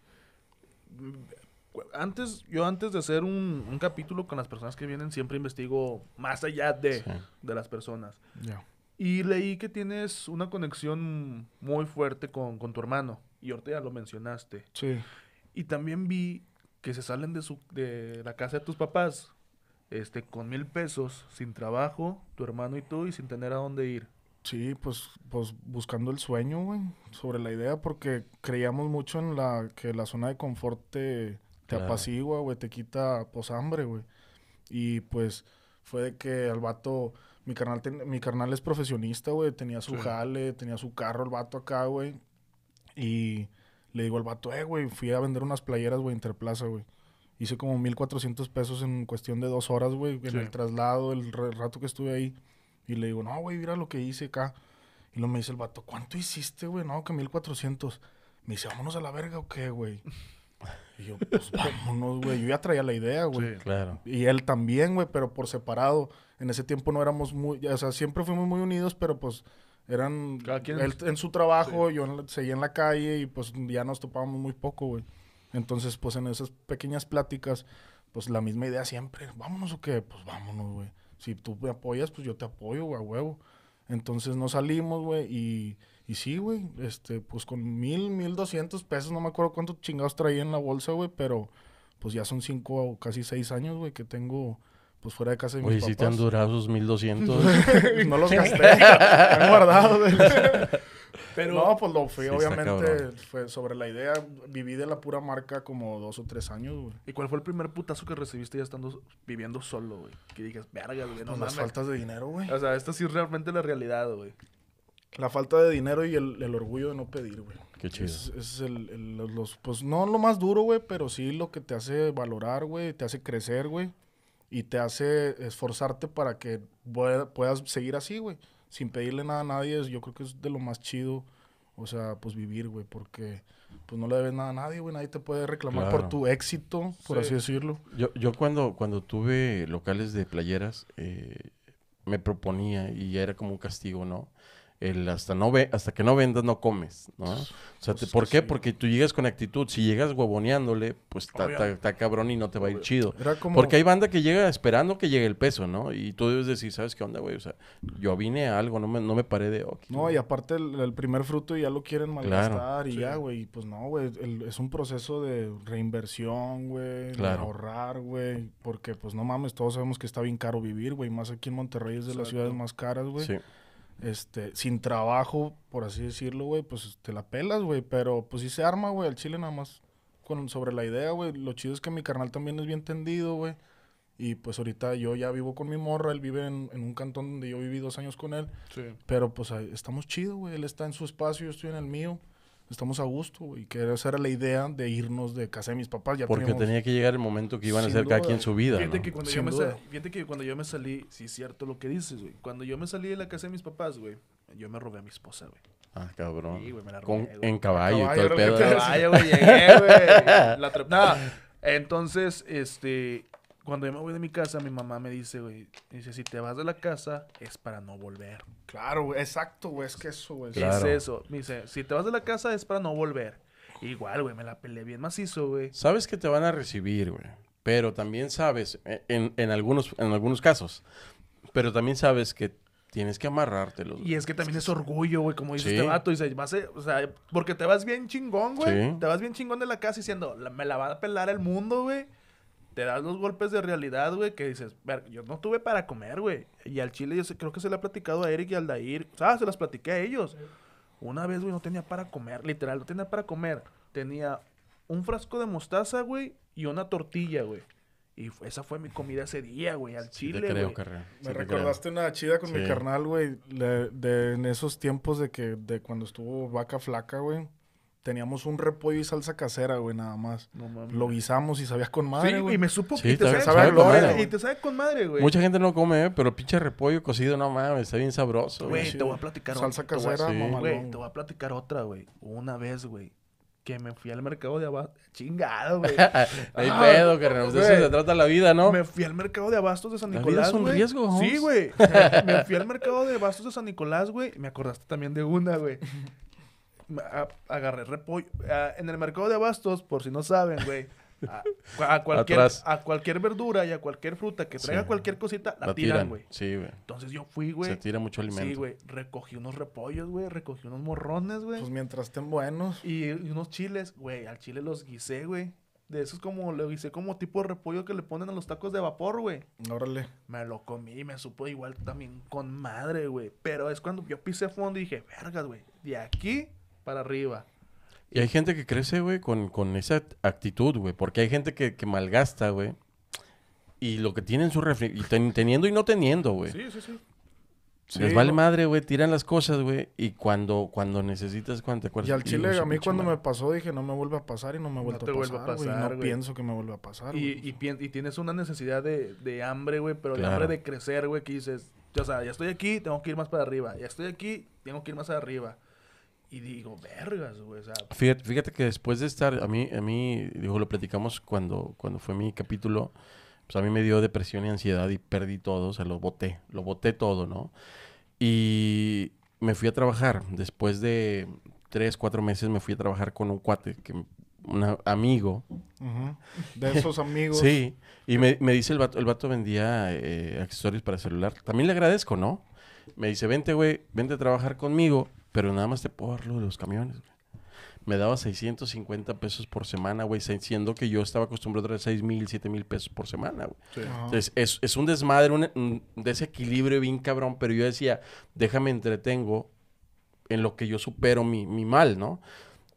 Antes, yo antes de hacer un, un capítulo con las personas que vienen, siempre investigo más allá de, Sí. de las personas. Ya. Y leí que tienes una conexión muy fuerte con, con tu hermano. Y ahorita ya lo mencionaste. Sí. Y también vi que se salen de, su, de la casa de tus papás este, con mil pesos, sin trabajo, tu hermano y tú, y sin tener a dónde ir. Sí, pues, pues buscando el sueño, güey, sobre la idea, porque creíamos mucho en la que la zona de confort te, te Claro. apacigua, güey, te quita pues hambre, güey. Y pues fue de que al vato, mi carnal, ten- mi carnal es profesionista, güey, tenía su Sí. jale, tenía su carro el vato acá, güey. Y le digo al vato, eh, güey, fui a vender unas playeras, güey, Interplaza, güey. Hice como 1400 pesos en cuestión de dos horas, güey, en Sí. el traslado, el rato que estuve ahí. Y le digo, no, güey, mira lo que hice acá. Y luego me dice el vato, ¿cuánto hiciste, güey? No, que 1400. Me dice, vámonos a la verga o qué, güey. Y yo, pues <laughs> vámonos, güey. Yo ya traía la idea, güey. Sí. Claro. Y él también, güey, pero por separado. En ese tiempo no éramos muy, o sea, siempre fuimos muy unidos, pero pues eran Cada quien- él en su trabajo, yo en seguía en la calle y pues ya nos topábamos muy poco, güey. Entonces, pues en esas pequeñas pláticas, pues la misma idea siempre, vámonos o qué, pues vámonos, güey. Si tú me apoyas, pues yo te apoyo, güey, a huevo. Entonces nos salimos, güey, y, y sí, güey, este, pues con mil, mil doscientos pesos, no me acuerdo cuántos chingados traía en la bolsa, güey, pero pues ya son cinco o casi seis años, güey, que tengo, pues fuera de casa de mis Oye, si te han durado esos 1200. <laughs> no los gasté, están guardados, güey. <laughs> Pero, no, pues lo fui, Sí, obviamente, fue sobre la idea, viví de la pura marca como dos o tres años, güey. ¿y cuál fue el primer putazo que recibiste ya estando viviendo solo, güey? Que digas, verga, güey, no Pues las faltas de dinero, güey. O sea, esta sí es realmente la realidad, güey. La falta de dinero y el, el orgullo de no pedir, güey. Qué chido. Es, es el, el- los, pues no lo más duro, güey, pero sí lo que te hace valorar, güey, te hace crecer, güey. Y te hace esforzarte para que pueda- puedas seguir así, güey. Sin pedirle nada a nadie, es- yo creo que es de lo más chido. O sea, pues vivir, güey, porque pues no le debes nada a nadie, güey. Nadie te puede reclamar Claro. por tu éxito, por Sí. así decirlo. Yo, yo cuando, cuando tuve locales de playeras, eh, me proponía y ya era como un castigo, ¿no? El hasta no ve, hasta que no vendas no comes, ¿no? O sea, te- Pues ¿por que qué? sí. Porque tú llegas con actitud. Si llegas huevoneándole, pues está cabrón y no te va a ir chido. Era como... Porque hay banda que llega esperando que llegue el peso, ¿no? Y tú debes decir, ¿sabes qué onda, güey? O sea, yo vine a algo, no me, no me paré de... ok, No, y aparte el, el primer fruto ya lo quieren malgastar y sí. ya, güey. y Pues no, güey. el- Es un proceso de reinversión, güey. Claro. De ahorrar, güey. Porque, pues no mames, todos sabemos que está bien caro vivir, güey. Más aquí en Monterrey es de las ciudades más caras, güey. Sí. Este, sin trabajo, por así decirlo, güey, pues te la pelas, güey. Pero pues sí se arma, güey. Al chile nada más con, sobre la idea, güey. Lo chido es que mi carnal también es bien tendido, güey. Y pues ahorita yo ya vivo con mi morra. Él vive en, en un cantón donde yo viví dos años con él. Sí. Pero pues ahí estamos chido, güey. Él está en su espacio, yo estoy en el mío. Estamos a gusto, güey. Que esa era la idea de irnos de casa de mis papás. Ya Porque teníamos- tenía que llegar el momento que iban a hacer cada quien su vida, Fíjate ¿no? que, cuando yo me fíjate que cuando yo me salí, sí es cierto lo que dices, güey. Cuando yo me salí de la casa de mis papás, güey, yo me robé a mi esposa, güey. Ah, cabrón. Sí, güey, me la robé, en caballo y Caballo, todo el pedo. te Vaya, güey, llegué, güey. <laughs> La tre- no, entonces, este, cuando yo me voy de mi casa, mi mamá me dice, güey, dice, si te vas de la casa es para no volver. Claro, güey. Exacto, güey. Es que eso, güey. ¿Qué Claro. es eso? Me dice, si te vas de la casa es para no volver. Igual, güey, me la peleé bien macizo, güey. Sabes que te van a recibir, güey. Pero también sabes, eh, en, en algunos, en algunos casos, pero también sabes que tienes que amarrártelos. Y es que también es orgullo, güey, como dice Sí. este vato. Dice, vas a- o sea, porque te vas bien chingón, güey. Sí. Te vas bien chingón de la casa diciendo, "La- me la va a pelar el mundo, güey. Te das los golpes de realidad, güey, que dices, "Ver, yo no tuve para comer, güey. Y al chile yo sé- creo que se le ha platicado a Eric y al Dair. O sea, se las platiqué a ellos. Una vez, güey, no tenía para comer, literal, no tenía para comer. Tenía un frasco de mostaza, güey, y una tortilla, güey. Y esa fue mi comida ese día, güey, al Sí chile, te creo. Sí Me te recordaste una chida con mi carnal, güey. le- De, en esos tiempos de que, de cuando estuvo vaca flaca, güey. Teníamos un repollo y salsa casera, güey, nada más. No mames. Lo guisamos y sabía con madre, Sí, güey. y me supo Sí, y te sabe- sabe, sabe gloria, madre. Y te sabe con madre, güey. Mucha gente no come, ¿eh? pero pinche repollo cocido, no mames, está bien sabroso, güey. Güey, Sí, te voy a platicar Salsa otra, casera, Sí. mamalón. Güey, te voy a platicar otra, güey. Una vez, güey, que me fui al mercado de abastos. Chingado, güey. <laughs> Hay Ah, pedo, carnal. De eso se trata la vida, ¿no? Me fui al mercado de abastos de San La vida Nicolás, es un güey. riesgo, Holmes. Sí, güey. Me fui al mercado de abastos de San Nicolás, güey. y Me acordaste también de una, güey. A- Agarré repollo. En el mercado de abastos, por si no saben, güey. A, a cualquier, Atrás. a cualquier verdura y a cualquier fruta que traiga Sí. cualquier cosita, la, La tiran, güey. sí, güey. Entonces yo fui, güey. Se tira mucho alimento. Sí, güey. Recogí unos repollos, güey. Recogí unos morrones, güey. Pues mientras estén buenos. y, y unos chiles, güey. Al chile los guisé, güey. De esos como, lo guisé como tipo de repollo que le ponen a los tacos de vapor, güey. Órale. Me lo comí y me supo igual también con madre, güey. Pero es cuando yo pisé fondo y dije, vergas, güey. De aquí para arriba. Y hay gente que crece, güey, con, con esa actitud, güey. Porque hay gente que, que malgasta, güey. Y lo que tienen su refri... Y ten- teniendo y no teniendo, güey. Sí, sí, sí. Les Sí, vale no. madre, güey. Tiran las cosas, güey. Y cuando, cuando necesitas, cuando te acuerdas... Y al "Hijo chile, a mí cuando madre". me pasó, dije, no me vuelve a pasar y no me ha vuelto te a vuelve a pasar, güey. pasar, No güey. pienso que me vuelva a pasar, Y, güey. y, pien- y tienes una necesidad de, de hambre, güey. Pero Claro. de hambre de crecer, güey. Que dices, o sea, ya estoy aquí, tengo que ir más para arriba. Ya estoy aquí, tengo que ir más arriba. Y digo, vergas, güey. O sea, Fíjate, fíjate que después de estar, a mí, a mí, digo, lo platicamos cuando, cuando fue mi capítulo, pues a mí me dio depresión y ansiedad y perdí todo, o sea, lo boté, lo boté todo, ¿no? Y me fui a trabajar, después de tres, cuatro meses me fui a trabajar con un cuate, que, un amigo, Ujú. De <laughs> esos amigos. sí, y me, me dice el vato, el vato vendía eh, accesorios para celular, también le agradezco, ¿no? Me dice, vente, güey, vente a trabajar conmigo, pero nada más te puedo dar lo de los camiones, güey. Me daba 650 pesos por semana, güey, siendo que yo estaba acostumbrado a traer 6 mil, 7 mil pesos por semana, güey. sí. Entonces, es, es un desmadre, un, un desequilibrio bien cabrón, pero yo decía, déjame entretengo en lo que yo supero mi, mi mal, ¿no?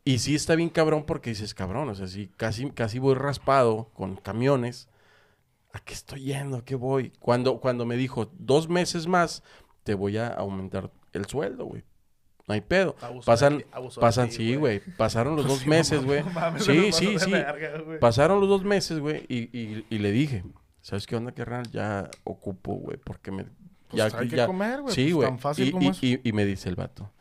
Y sí está bien cabrón porque dices, cabrón, o sea, sí, casi, casi voy raspado con camiones. ¿A qué estoy yendo? ¿A qué voy? Cuando, cuando me dijo, dos meses más, te voy a aumentar el sueldo, güey. No hay pedo. Abusó de Pasan, de pasan, ti, sí, güey. Pasaron los <laughs> dos meses, güey. <laughs> Sí, sí, sí. Pasaron los dos meses, güey, y, y, y le dije, ¿sabes qué onda, carnal? Ya ocupo, güey, porque me... Pues ya, hay que comer, güey. Sí, pues, güey. Tan fácil y, como y- y- me dice el vato,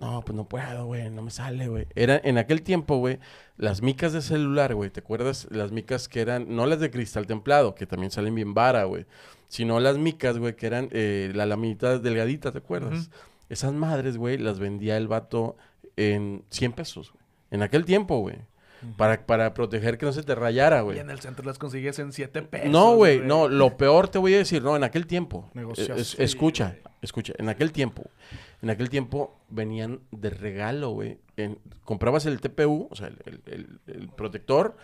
no, pues no puedo, güey, no me sale, güey. Era, en aquel tiempo, güey, las micas de celular, güey, ¿te acuerdas? Las micas que eran, no las de cristal templado, que también salen bien vara, güey, sino las micas, güey, que eran eh, la laminita delgadita, ¿te acuerdas? Esas madres, güey, las vendía el vato en 100 pesos, güey. En aquel tiempo, güey. Para, para proteger que no se te rayara, Y güey. en el centro las consigues en 7 pesos. No, güey, no, lo peor te voy a decir, no, en aquel tiempo. Negociación. es- escucha, escucha, en aquel tiempo, en aquel tiempo venían de regalo, güey. Comprabas el TPU, o sea, el, el- el- el protector,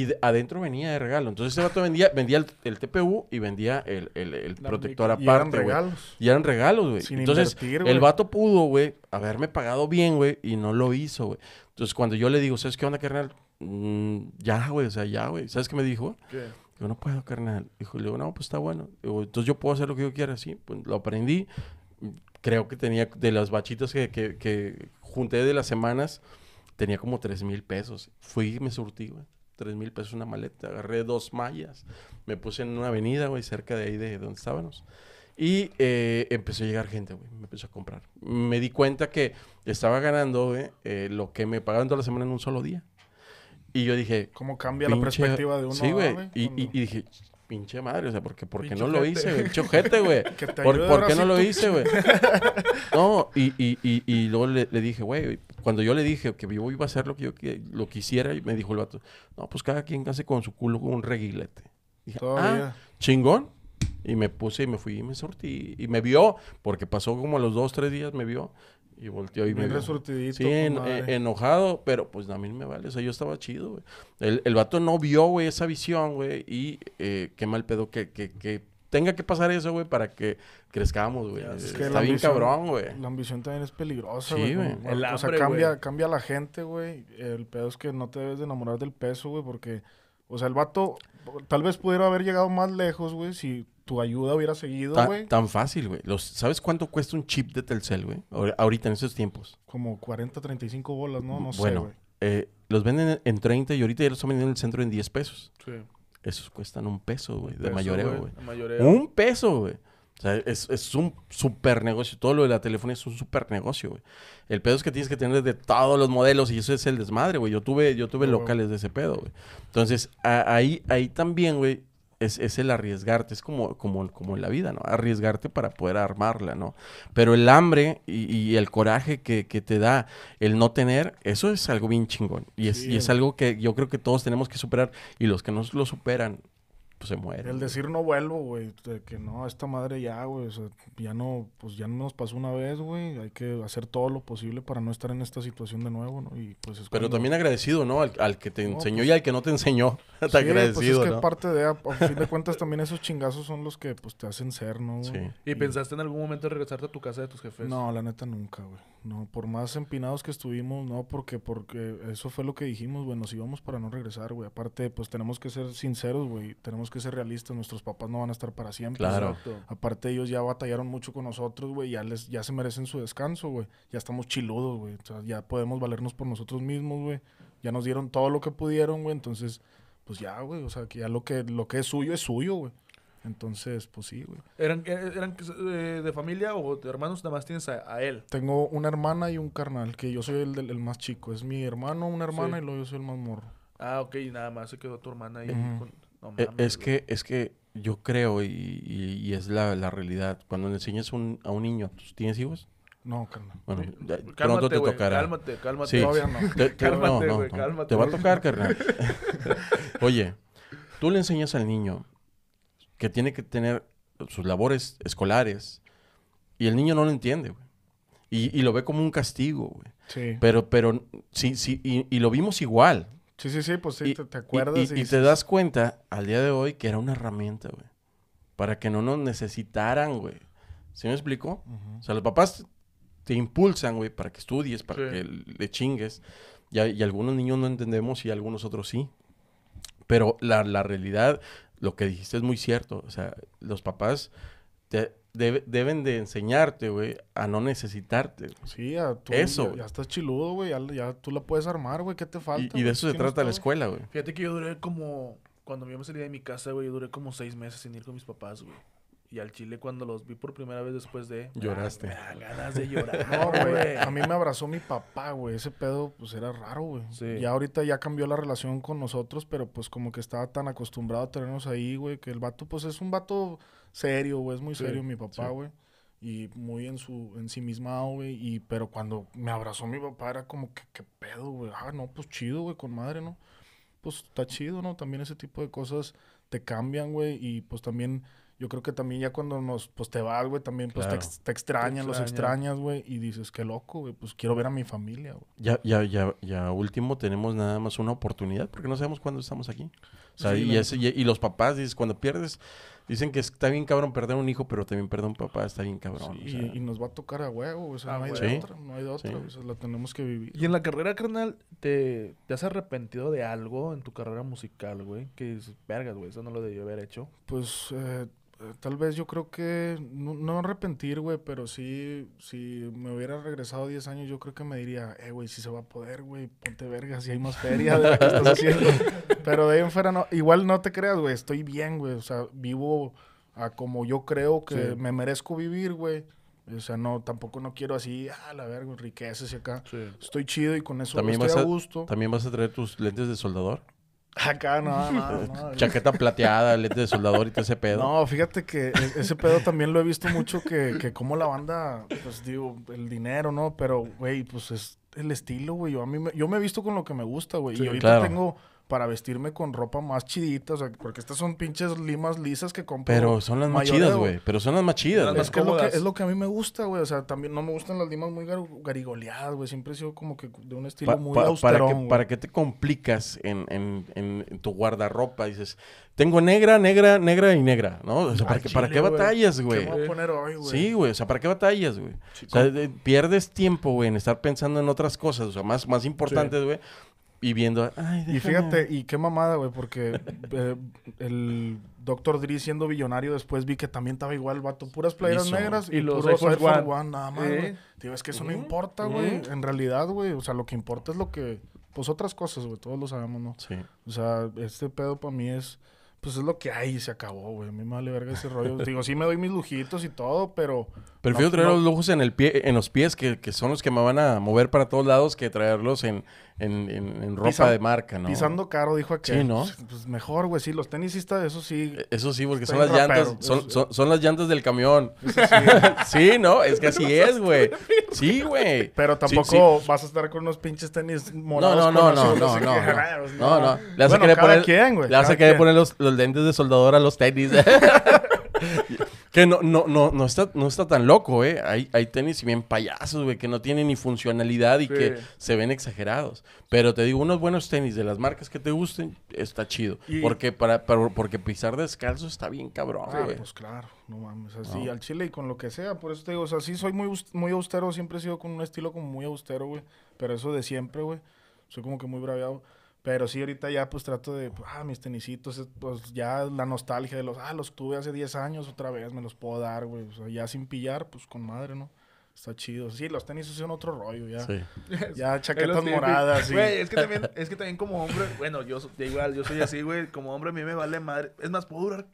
y de- adentro venía de regalo. Entonces ese vato vendía, vendía el, el TPU y vendía el, el- el La protector mica. Y eran aparte, regalos. Y eran regalos, güey. Entonces, invertir, el vato pudo, güey, haberme pagado bien, güey, y no lo hizo, güey. Entonces, cuando yo le digo, ¿sabes qué onda, carnal? Mm, ya, güey, o sea, ya, güey. ¿Sabes qué me dijo? ¿Qué? Digo, no puedo, carnal. Dijo, le digo, no, pues está bueno. Digo, entonces yo puedo hacer lo que yo quiera, sí. Pues lo aprendí. Creo que tenía de las bachitas que, que, que junté de las semanas, tenía como tres mil pesos. Fui y me surtí, güey. Tres mil pesos una maleta. Agarré dos mallas. Me puse en una avenida, güey, cerca de ahí de donde estábamos. Y eh, empezó a llegar gente, güey. Me empezó a comprar. Me di cuenta que estaba ganando, güey, eh, lo que me pagaban toda la semana en un solo día. Y yo dije, ¿Cómo cambia la perspectiva de uno? Sí, güey. Y, y- Cuando- y dije, pinche madre, o sea, porque, ¿por qué no lo hice, güey? Pinche ojete, güey. <laughs> Que ¿Por, por qué no lo hice, güey? <laughs> No, y, y, y, y luego le, le dije, güey, cuando yo le dije que yo iba a hacer lo que yo qui- lo quisiera, y me dijo el vato, no, pues cada quien hace con su culo con un reguilete. Dije, ah, chingón. Y me puse y me fui y me sortí. Y me vio, porque pasó como a los dos, tres días, me vio. Y volteó y me Bien resurtidito, Sí, en- en- enojado, pero pues a mí me vale. O sea, yo estaba chido, güey. El, el vato no vio, güey, esa visión, güey. Y eh, qué mal pedo que, que, que tenga que pasar eso, güey, para que crezcamos, güey. Es Eh, que Está bien ambición- cabrón, güey. La ambición también es peligrosa, Sí, güey. güey. como- El o sea, cambia, güey. cambia la gente, güey. El pedo es que no te debes de enamorar del peso, güey, porque... O sea, el vato tal vez pudiera haber llegado más lejos, güey, si tu ayuda hubiera seguido, Ta- güey. tan fácil, güey. Los- ¿Sabes cuánto cuesta un chip de Telcel, güey? Ahorita en esos tiempos. Como 40, 35 bolas, ¿no? No sé, bueno, güey. eh, los venden en 30 y ahorita ya los están vendiendo en el centro en 10 pesos. Sí. Esos cuestan un peso, güey, de mayoreo, güey. Un peso, güey. O sea, es, es un super negocio. Todo lo de la telefonía es un super negocio, güey. El pedo es que tienes que tener de todos los modelos y eso es el desmadre, güey. Yo tuve, yo tuve locales de ese pedo, güey. Entonces, a- ahí, ahí también, güey, es, es el arriesgarte. Es como, como, como en la vida, ¿no? Arriesgarte para poder armarla, ¿no? Pero el hambre y, y el coraje que, que te da el no tener, eso es algo bien chingón. Y es, Sí, y es algo que yo creo que todos tenemos que superar. Y los que no lo superan, pues se mueren. El decir no vuelvo, güey, de que no, esta madre ya, güey, o sea, ya no, pues ya no nos pasó una vez, güey, hay que hacer todo lo posible para no estar en esta situación de nuevo, ¿no? Y pues es Pero cuando- también agradecido, ¿no? Al, al que te No, enseñó pues- y al que no te enseñó. Te <laughs> Sí, pues es agradecido, que ¿no? parte de, a, a fin de cuentas también esos chingazos son los que, pues, te hacen ser, ¿no? Sí. ¿Y pensaste en algún momento regresarte a tu casa de tus jefes? No, la neta nunca, güey. No, por más empinados que estuvimos, no, porque porque eso fue lo que dijimos, güey, nos íbamos para no regresar, güey. Aparte, pues tenemos que ser sinceros, güey, tenemos que ser realistas, nuestros papás no van a estar para siempre. Claro. Exacto. Aparte ellos ya batallaron mucho con nosotros, güey, ya les ya se merecen su descanso, güey. Ya estamos chiludos, güey. O sea, ya podemos valernos por nosotros mismos, güey. Ya nos dieron todo lo que pudieron, güey. Entonces, pues ya, güey, o sea, que ya lo que lo que es suyo es suyo, güey. Entonces, pues sí, güey. ¿Eran, eh, eran eh, de familia o de hermanos? Nada más tienes a, a él. Tengo una hermana y un carnal, que yo soy el, del- el más chico. Es mi hermano, una hermana Sí. y luego yo soy el más morro. Ah, ok, y nada más se quedó tu hermana ahí. Con- no Eh, mames, es güey. que, es que yo creo y, y- y es la, la realidad. Cuando le enseñas un- a un niño, ¿tú ¿tienes hijos? No, carnal. Bueno, ya- pronto Cálmate, te tocará. Cálmate, cálmate. Sí. Todavía no. Te, te- Cálmate, no, no, cálmate. Te va a tocar, carnal. <laughs> Oye, tú le enseñas al niño que tiene que tener sus labores escolares y el niño no lo entiende, güey. Y, y lo ve como un castigo, güey. Sí. Pero, pero, sí, sí, y, y lo vimos igual. Sí, sí, sí, pues sí, Y- te, acuerdas. Y, y y te das cuenta al día de hoy que era una herramienta, güey. Para que no nos necesitaran, güey. ¿Sí me explico? O sea, los papás te impulsan, güey, para que estudies, para Sí. que le chingues. Y, y algunos niños no entendemos y algunos otros sí. Pero la, la realidad, lo que dijiste es muy cierto. O sea, los papás te debe- deben de enseñarte, güey, a no necesitarte. Sí, ya, tú Eso, ya, estás chiludo, güey. Ya, ya tú la puedes armar, güey. ¿Qué te falta? Y, de eso se trata la escuela, güey. Fíjate que yo duré como... Cuando yo me salí de mi casa, güey, yo duré como seis meses sin ir con mis papás, güey. Y al chile cuando los vi por primera vez después de... Lloraste. Me ganas de llorar, <laughs> No, güey. güey. A mí me abrazó mi papá, güey. Ese pedo, pues era raro, güey. Sí. Ya ahorita ya cambió la relación con nosotros, pero pues como que estaba tan acostumbrado a tenernos ahí, güey, que el vato, pues es un vato serio, güey. Es muy Sí, serio mi papá, sí. güey. Y muy en su ensimismado, güey. Y, pero cuando me abrazó mi papá era como que, ¿qué pedo, güey? Ah, no, pues chido, güey, con madre, ¿no? Pues está chido, ¿no? También ese tipo de cosas te cambian, güey. Y pues también, yo creo que también ya cuando nos, pues te vas, güey, también pues te, Claro. ex- te extrañan, los extrañan. extrañas, güey. Y dices, qué loco, güey, pues quiero ver a mi familia, güey. Ya, ya, ya, ya último tenemos nada más una oportunidad porque no sabemos cuándo estamos aquí. O sea, Sí, y, ese- y, y los papás, dices, cuando pierdes, dicen que está bien cabrón perder un hijo, pero también perder un papá está bien cabrón. Sí, o sea, y, y nos va a tocar a huevo, güey, o sea, no hay de Sí. otra, no hay de otra, Sí. güey, o sea, la tenemos que vivir. Y en la carrera, carnal, ¿te, ¿te has arrepentido de algo en tu carrera musical, güey? Que dices, vergas, güey, eso no lo debí haber hecho. Pues eh, tal vez yo creo que no, no arrepentir, güey, pero sí, si me hubiera regresado 10 años, yo creo que me diría, eh, güey, si se va a poder, güey, ponte verga, si hay más feria de la que estás haciendo. <laughs> pero de ahí en fuera, no, igual no te creas, güey, estoy bien, güey, o sea, vivo a como yo creo que Sí. me merezco vivir, güey. O sea, no, tampoco no quiero así, ah, la verga, riquezas y acá. Sí. Estoy chido y con eso ¿También estoy vas a a- gusto. También vas a traer tus lentes de soldador. Acá, no, no, no. Chaqueta plateada, lentes de soldador y todo ese pedo. No, fíjate que e- ese pedo también lo he visto mucho que, que como la banda, pues digo, el dinero, ¿no? Pero, güey, pues es el estilo, güey. Yo, a mí me, yo me he visto con lo que me gusta, güey. Sí, y ahorita claro. tengo para vestirme con ropa más chidita, o sea, porque estas son pinches limas lisas que compro. Pero son las más chidas, güey. Pero son las más chidas, Las güey. Es lo que, es lo que a mí me gusta, güey. O sea, también no me gustan las limas muy gar- garigoleadas, güey. Siempre he sido como que de un estilo Pa- muy pa- para, que, güey. ¿Para qué te complicas en, en- en- en tu guardarropa? Dices, tengo negra, negra, negra y negra, ¿no? O sea, ¿para, ¿para qué güey. batallas, ¿Qué güey? me voy a poner hoy, güey? Sí, güey. O sea, ¿para qué batallas, güey? O sea, de- pierdes tiempo, güey, en estar pensando en otras cosas, o sea, más, más importantes, güey. Y viendo, ay, Y fíjate, y qué mamada, güey, porque <laughs> eh, el Dr. Dre siendo billonario después vi que también estaba igual el vato. Puras playeras negras y, Y los puros Air One. One, nada más, güey. Digo, es que eso no importa, güey. En realidad, güey, o sea, lo que importa es lo que pues otras cosas, güey, todos lo sabemos, ¿no? Sí. O sea, este pedo para mí es, pues es lo que hay y se acabó, güey. A mí me vale verga ese rollo. <laughs> Digo, sí me doy mis lujitos y todo, pero... Prefiero no- traer no- los lujos en el pie, en los pies, que, que son los que me van a mover para todos lados, que traerlos en, en, en- en ropa de marca, ¿no? Pisando caro, dijo aquel. Sí, ¿no? Pues, pues mejor, güey, sí, los tenisistas, eso sí. Eh, Eso sí, porque Está son las llantas, son, son, son las llantas del camión. <laughs> sí, ¿no? Es que así <laughs> es, güey. Sí, güey. Pero Sí, tampoco sí. vas a estar con unos pinches tenis morados. no, no, no, <laughs> no, no, no. No, no. Le hace Bueno, querer poner, quien, güey, le hace cada querer quien. poner los, los lentes de soldador a los tenis. Que no, no, no, no está, no está tan loco, ¿eh? Hay, hay tenis bien payasos, güey, que no tienen ni funcionalidad y Sí. que se ven exagerados. Pero te digo, unos buenos tenis de las marcas que te gusten, está chido. Y- Porque para, para- porque pisar descalzo está bien cabrón, Ah, güey. pues claro, no mames, así No. al chile y con lo que sea, por eso te digo, o sea, sí soy muy, muy austero, siempre he sido con un estilo como muy austero, güey, pero eso de siempre, güey, soy como que muy braviado, pero sí ahorita ya pues trato de, pues, ah, mis tenisitos, es, pues ya la nostalgia de los, ah, los tuve hace 10 años, otra vez me los puedo dar, güey, o sea, ya sin pillar, pues con madre, ¿no? Está chido. Sí, los tenis son otro rollo, ya. Sí. <laughs> Ya chaquetas moradas, sí. Güey, es que <laughs> también, es que también como hombre, bueno, yo igual, yo soy así, güey, como hombre a mí me vale madre. Es más, puedo durar,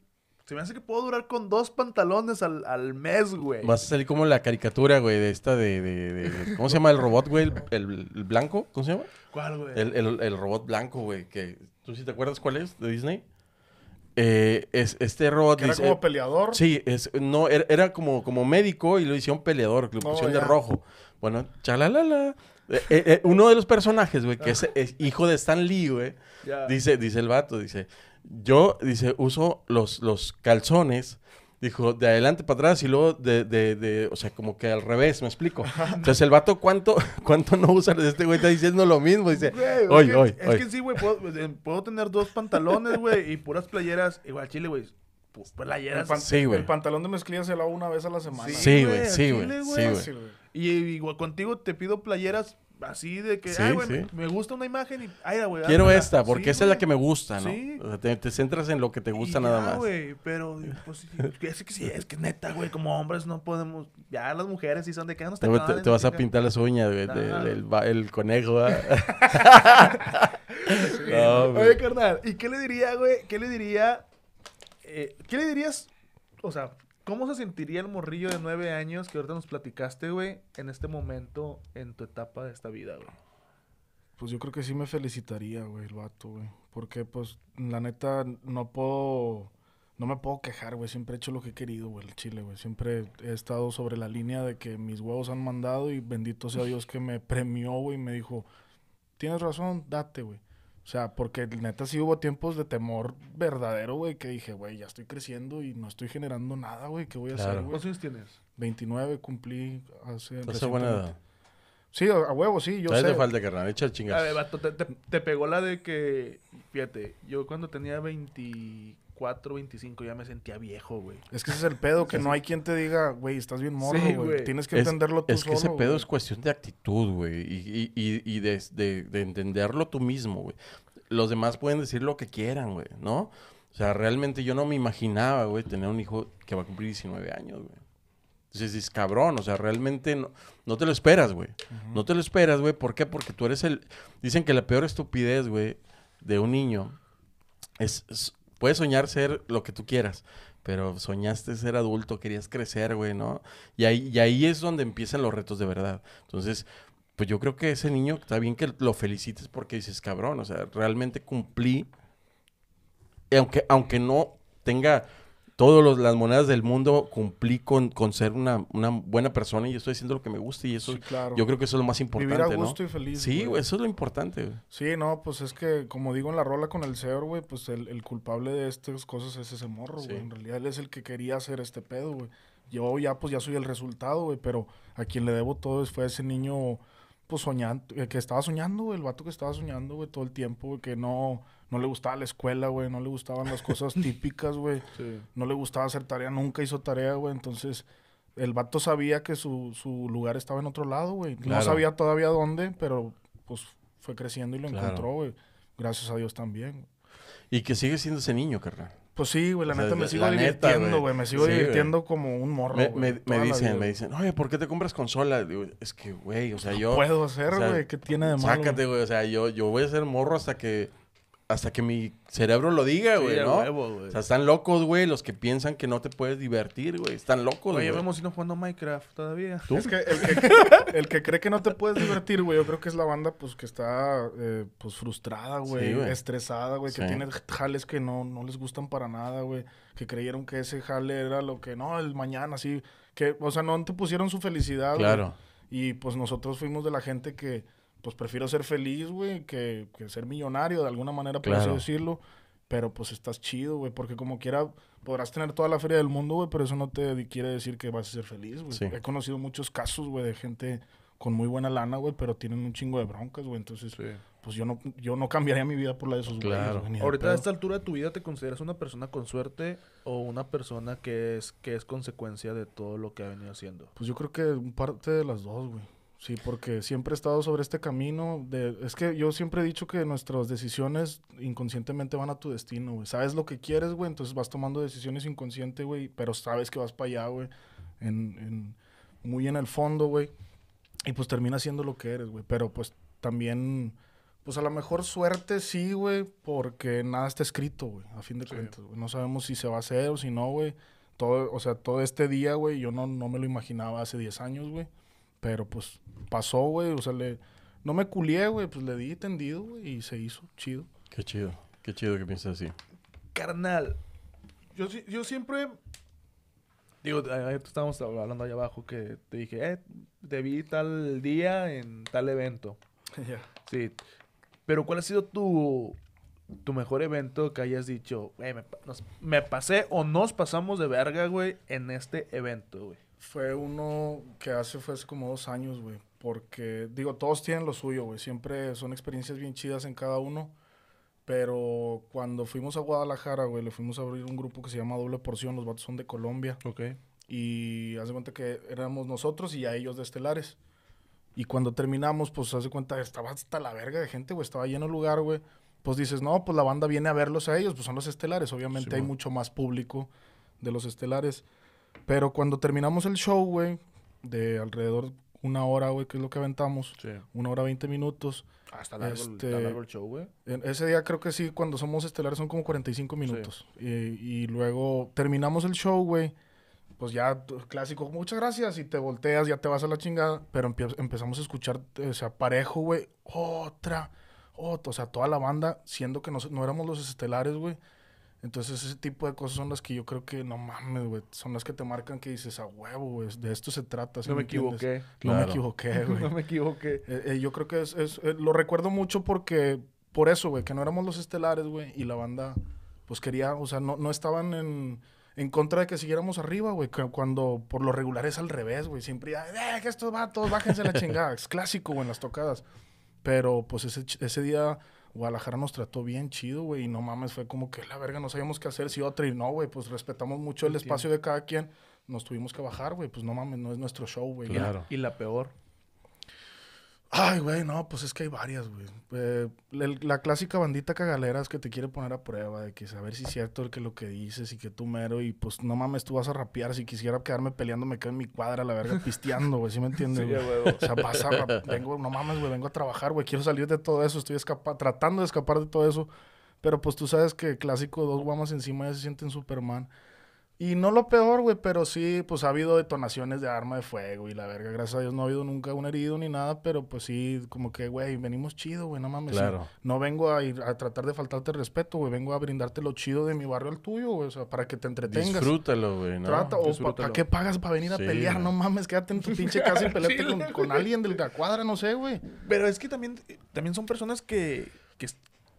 se me hace que puedo durar con dos pantalones al, al mes, güey. Vas a salir como la caricatura, güey, de esta de, de- de- ¿Cómo se llama el robot, güey? El, el- el blanco, ¿cómo se llama? ¿Cuál, güey? El, el- el robot blanco, güey, que... ¿Tú sí te acuerdas cuál es? ¿De Disney? Eh, es, este robot era dice- como peleador. Sí, es, no, era, era como, como médico y lo hicieron peleador, que lo Oh, pusieron de rojo. Bueno, chalalala. Eh, eh, eh, uno de los personajes, güey, que es, es hijo de Stan Lee, güey, dice, dice el vato, dice, yo, dice, uso los, los calzones, dijo, de adelante para atrás y luego de, de, de, o sea, como que al revés, ¿me explico? Entonces el vato, ¿cuánto, <laughs> cuánto no usa? Este güey está diciendo lo mismo, dice, Güey, es oye, que- Es oye. que sí, güey, puedo, puedo tener dos pantalones, güey, y puras playeras. Igual chile, güey. pu- El, Playeras. pan- Sí, güey. el pantalón de mezclilla se lava una vez a la semana. Sí, güey, güey, sí, güey. sí, güey. Güey. Y igual contigo te pido playeras así de que, Sí, ay, güey, sí. me, gusta una imagen y, ay, güey. Quiero házmela". esta, porque Sí, esa es la güey. que me gusta, ¿no? Sí. O sea, te, te centras en lo que te gusta Y nada ya, más. güey, pero pues es que sí, es que neta, güey, como hombres no podemos, ya las mujeres sí son de que "Ah, no Te, te- te vas a pintar las uñas, güey, de- Ajá. del va- el conejo. ¿ah? <laughs> <laughs> No, güey. Oye, carnal, ¿y qué le diría, güey? ¿Qué le diría? eh, ¿Qué le dirías? O sea, ¿cómo se sentiría el morrillo de nueve años que ahorita nos platicaste, güey, en este momento, en tu etapa de esta vida, güey? Pues yo creo que sí me felicitaría, güey, el vato, güey. Porque, pues, la neta, no puedo... No me puedo quejar, güey. Siempre he hecho lo que he querido, güey, el chile, güey. Siempre he estado sobre la línea de que mis huevos han mandado y bendito sea Dios que me premió, güey, y me dijo, tienes razón, date, güey. O sea, porque neta sí hubo tiempos de temor verdadero, güey, que dije, güey, ya estoy creciendo y no estoy generando nada, güey. ¿Qué voy a Claro. hacer, güey? ¿Cuántos años tienes? 29 cumplí hace... A buena edad. Sí, a a huevo, sí, yo sé. te falta, carnal. Echa A ver, chingas. vato, te, te- te pegó la de que, fíjate, yo cuando tenía 24, 25 ya me sentía viejo, güey. Es que ese es el pedo, que no hay quien te diga, güey, estás bien morro, Sí, güey. Tienes que Es, entenderlo tú es que ese pedo güey. es cuestión de actitud, güey. Y, y, y, y de, de- de entenderlo tú mismo, güey. Los demás pueden decir lo que quieran, güey, ¿no? O sea, realmente yo no me imaginaba, güey, tener un hijo que va a cumplir 19 años, güey. Entonces dices, cabrón, o sea, realmente no, no te lo esperas, güey. No te lo esperas, güey. ¿Por qué? Porque tú eres el... Dicen que la peor estupidez, güey, de un niño es, es- Puedes soñar ser lo que tú quieras, pero soñaste ser adulto, querías crecer, güey, ¿no? Y ahí, y ahí es donde empiezan los retos de verdad. Entonces, pues yo creo que ese niño está bien que lo felicites porque dices, cabrón, o sea, realmente cumplí. Aunque, aunque no tenga todas las monedas del mundo, cumplí con, con ser una, una buena persona y estoy haciendo lo que me gusta y eso, Sí, claro. yo creo que eso es lo más importante, Vivir a gusto ¿no? y feliz. Sí, güey, eso es lo importante, güey. Sí, no, pues es que, como digo en la rola con el Seor, güey, pues el, el culpable de estas cosas es ese morro, güey. En realidad él es el que quería hacer este pedo, güey. Yo ya, pues ya soy el resultado, güey, pero a quien le debo todo fue a ese niño, pues soñando, eh, que estaba soñando, güey, el vato que estaba soñando, güey, todo el tiempo, güey, que no, no le gustaba la escuela, güey, no le gustaban las cosas <laughs> típicas, güey. Sí. no le gustaba hacer tarea, nunca hizo tarea, güey. Entonces, el vato sabía que su, su lugar estaba en otro lado, güey. Claro. No sabía todavía dónde, pero pues fue creciendo y lo Claro. encontró, güey. Gracias a Dios también. Y que sigue siendo ese niño, carnal. Pues sí, güey, la O sea, neta me sigo divirtiendo, güey. Me sigo Sí, divirtiendo como un morro. Me, me- dicen, me dicen, oye, ¿por qué te compras consola? Digo, es que, güey, o sea, yo... Puedo hacer, o sea, güey. ¿Qué tiene de malo? Sácate, güey. O sea, yo, yo voy a ser morro hasta que hasta que mi cerebro lo diga, güey, ¿no? huevo, güey. O sea, están locos, güey, los que piensan que no te puedes divertir, güey. Están locos, Oye, güey. vemos si no jugando Minecraft todavía. Es que el, que <laughs> el que cree que no te puedes divertir, güey, yo creo que es la banda, pues, que está, eh, pues, frustrada, güey, Sí, güey. estresada, güey, que tiene jales que no, no les gustan para nada, güey, que creyeron que ese jale era lo que, no, el mañana, sí, que, o sea, no te pusieron su felicidad, güey. Claro. Y, pues, nosotros fuimos de la gente que, pues, prefiero ser feliz, güey, que, que ser millonario, de alguna manera, por así decirlo. Pero pues estás chido, güey, porque como quiera podrás tener toda la feria del mundo, güey, pero eso no te quiere decir que vas a ser feliz, güey. Sí. He conocido muchos casos, güey, de gente con muy buena lana, güey, pero tienen un chingo de broncas, güey. Entonces, pues yo no, yo no cambiaría mi vida por la de esos güeyes, Claro. Ahorita a esta altura de tu vida te consideras una persona con suerte o una persona que es que es consecuencia de todo lo que ha venido haciendo. Pues yo creo que un parte de las dos, güey. Sí, porque siempre he estado sobre este camino de... Es que yo siempre he dicho que nuestras decisiones inconscientemente van a tu destino, güey. Sabes lo que quieres, güey, entonces vas tomando decisiones inconscientes, güey, pero sabes que vas para allá, güey, en, en- muy en el fondo, güey. Y pues termina siendo lo que eres, güey. Pero pues también, pues a lo mejor suerte sí, güey, porque nada está escrito, güey, a fin de cuentas, güey. No sabemos si se va a hacer o si no, güey. Todo, o sea, todo este día, güey, yo no, no me lo imaginaba hace 10 años, güey. Pero pues pasó, güey, o sea, le, no me culié, güey, pues le di tendido, güey, y se hizo chido. Qué chido. Qué chido que piensas así. Carnal, yo, yo siempre... Digo, ahí estábamos hablando allá abajo que te dije, eh, te vi tal día en tal evento. <laughs> Ya. Sí. Pero ¿cuál ha sido tu, tu mejor evento que hayas dicho, güey, me, pa- nos- me pasé o nos pasamos de verga, güey, en este evento, güey? Fue uno que hace, fue hace como dos años, güey. Porque, digo, todos tienen lo suyo, güey. Siempre son experiencias bien chidas en cada uno. Pero cuando fuimos a Guadalajara, güey, le fuimos a abrir un grupo que se llama Doble Porción. Los vatos son de Colombia. Ok. Y haz de cuenta que éramos nosotros y a ellos de Estelares. Y cuando terminamos, pues haz de cuenta, estaba hasta la verga de gente, güey. Estaba lleno el lugar, güey. Pues dices, no, pues la banda viene a verlos a ellos, pues son los Estelares. Obviamente hay mucho más público de los Estelares. Pero cuando terminamos el show, güey, de alrededor una hora, güey, que es lo que aventamos, Sí. una hora veinte minutos. Hasta largo, Este- está largo el show, güey. Ese día creo que sí, cuando somos estelares son como 45 minutos. Y, y luego terminamos el show, güey. Pues ya, clásico, muchas gracias. Y te volteas, ya te vas a la chingada. Pero empie- empezamos a escuchar, o sea, parejo, güey. Otra, otra. O sea, toda la banda, siendo que nos- no éramos los estelares, güey. Entonces, ese tipo de cosas son las que yo creo que, no mames, güey. Son las que te marcan que dices, a huevo, güey. De esto se trata. ¿sí No me equivoqué. No me Claro. equivoqué, <laughs> güey. no me equivoqué. Eh, eh, yo creo que es, es- eh, lo recuerdo mucho porque, por eso, güey, que no éramos los estelares, güey, y la banda, pues quería, o sea, no, no estaban en, en contra de que siguiéramos arriba, güey, cuando por lo regular es al revés, güey, siempre, eh, que estos vatos, bájense la chingada, es clásico, güey, en las tocadas. Pero, pues, ese, ese día Guadalajara nos trató bien chido, güey, y no mames, fue como que la verga, no sabíamos qué hacer, si otra, y no, güey, pues respetamos mucho el Entiendo. espacio de cada quien, nos tuvimos que bajar, güey, pues no mames, no es nuestro show, güey. Claro. Y la peor. Ay, güey, no, pues es que hay varias, güey. Eh, la clásica bandita cagaleras que te quiere poner a prueba, de que saber si es cierto el que lo que dices y que tú mero, y pues no mames, tú vas a rapear. Si quisiera quedarme peleando, me quedo en mi cuadra, la verga, pisteando, güey, ¿sí me entiendes? Sí, güey? a. O sea, vas a rap- vengo, no mames, güey, vengo a trabajar, güey, quiero salir de todo eso, estoy tratando de escapar de todo eso. Pero pues tú sabes que clásico, dos guamas encima ya se sienten Superman. Y no lo peor, güey, pero sí, pues ha habido detonaciones de arma de fuego y la verga. Gracias a Dios no ha habido nunca un herido ni nada, pero pues sí, como que, güey, venimos chido, güey, no mames. sí. Claro. No vengo a, ir a tratar de faltarte el respeto, güey, vengo a brindarte lo chido de mi barrio al tuyo, güey, o sea, para que te entretengas. Disfrútalo, güey, ¿no? Trata, o ¿para qué pagas para venir a Sí, pelear? No mames, quédate en tu pinche casa y <laughs> peleate con, con alguien de la cuadra, no sé, güey. Pero es que también, también son personas que, que,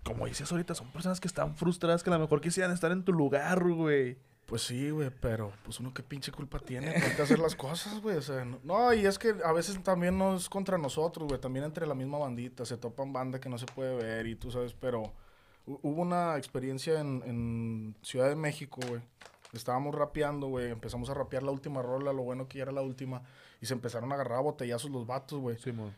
como dices ahorita, son personas que están frustradas, que a lo mejor quisieran estar en tu lugar, güey. Pues sí, güey, pero pues uno qué pinche culpa tiene de hacer las cosas, güey. O sea, no, y es que a veces también no es contra nosotros, güey. También entre la misma bandita. Se topan banda que no se puede ver y tú sabes, pero hu- hubo una experiencia en, en Ciudad de México, güey. estábamos rapeando, güey, empezamos a rapear la última rola, lo bueno que ya era la última, y se empezaron a agarrar a botellazos los vatos, güey.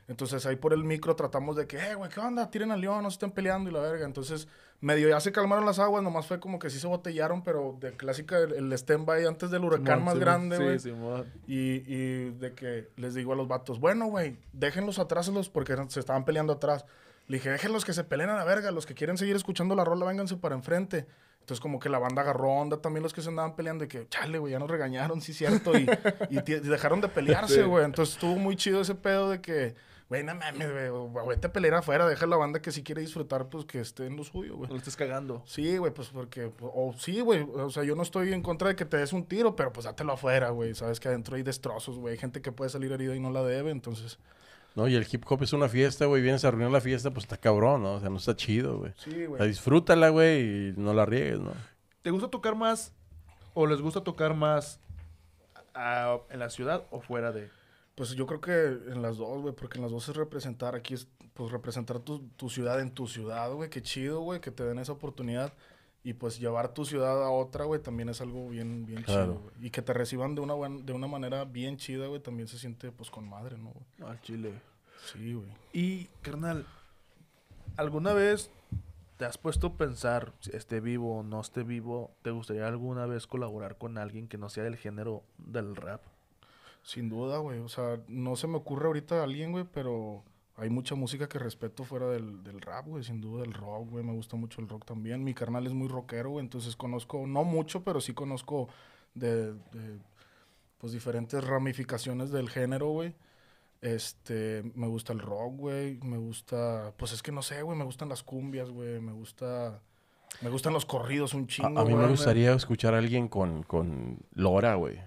Entonces ahí por el micro tratamos de que, eh, güey, ¿qué onda? Tiren al león, no se estén peleando y la verga. Entonces, medio ya se calmaron las aguas, nomás fue como que sí se botellaron, pero de clásica el, el stand-by antes del huracán Simón, más Simón. grande, Sí, güey. Simón. Y, y de que les digo a los vatos, bueno, güey, déjenlos atrás porque se estaban peleando atrás. Le dije, déjenlos que se peleen a la verga, los que quieren seguir escuchando la rola, vénganse para enfrente. Entonces como que la banda agarró onda, también los que se andaban peleando, de que, chale, güey, ya nos regañaron, sí, cierto, y, y y dejaron de pelearse, Sí. güey. Entonces estuvo muy chido ese pedo de que, güey, no mames, güey, vete a pelear afuera, deja a la banda que si quiere disfrutar, pues que esté en lo suyo, güey. No lo estés cagando. Sí, güey, pues porque, o sí, güey, o sea, yo no estoy en contra de que te des un tiro, pero pues dátelo afuera, güey, sabes que adentro hay destrozos, güey, hay gente que puede salir herida y no la debe, entonces, No, y el hip hop es una fiesta, güey. Vienes a arruinar la fiesta, pues está cabrón, ¿no? O sea, no está chido, güey. sí, O sea, güey. disfrútala, güey, y no la riegues, ¿no? ¿Te gusta tocar más o les gusta tocar más en la ciudad o fuera de? Pues yo creo que en las dos, güey, porque en las dos es representar, aquí es, pues representar tu, tu ciudad en tu ciudad, güey, qué chido, güey, que te den esa oportunidad. Y pues llevar tu ciudad a otra, güey, también es algo bien, bien Claro. chido, güey. Y que te reciban de una, buen- de una manera bien chida, güey, también se siente, pues, con madre, ¿no, güey? No, al chile. Sí, güey. Y, carnal, ¿alguna vez te has puesto a pensar, si esté vivo o no esté vivo, ¿te gustaría alguna vez colaborar con alguien que no sea del género del rap? Sin duda, güey. O sea, no se me ocurre ahorita alguien, güey, pero hay mucha música que respeto fuera del, del rap, güey. Sin duda, el rock, güey. Me gusta mucho el rock también. Mi carnal es muy rockero, güey. Entonces conozco, no mucho, pero sí conozco de, de, pues, diferentes ramificaciones del género, güey. Este, me gusta el rock, güey. Me gusta, pues es que no sé, güey. Me gustan las cumbias, güey. Me gusta, me gustan los corridos un chingo, a mí me güey. gustaría escuchar a alguien con, con Lora, güey.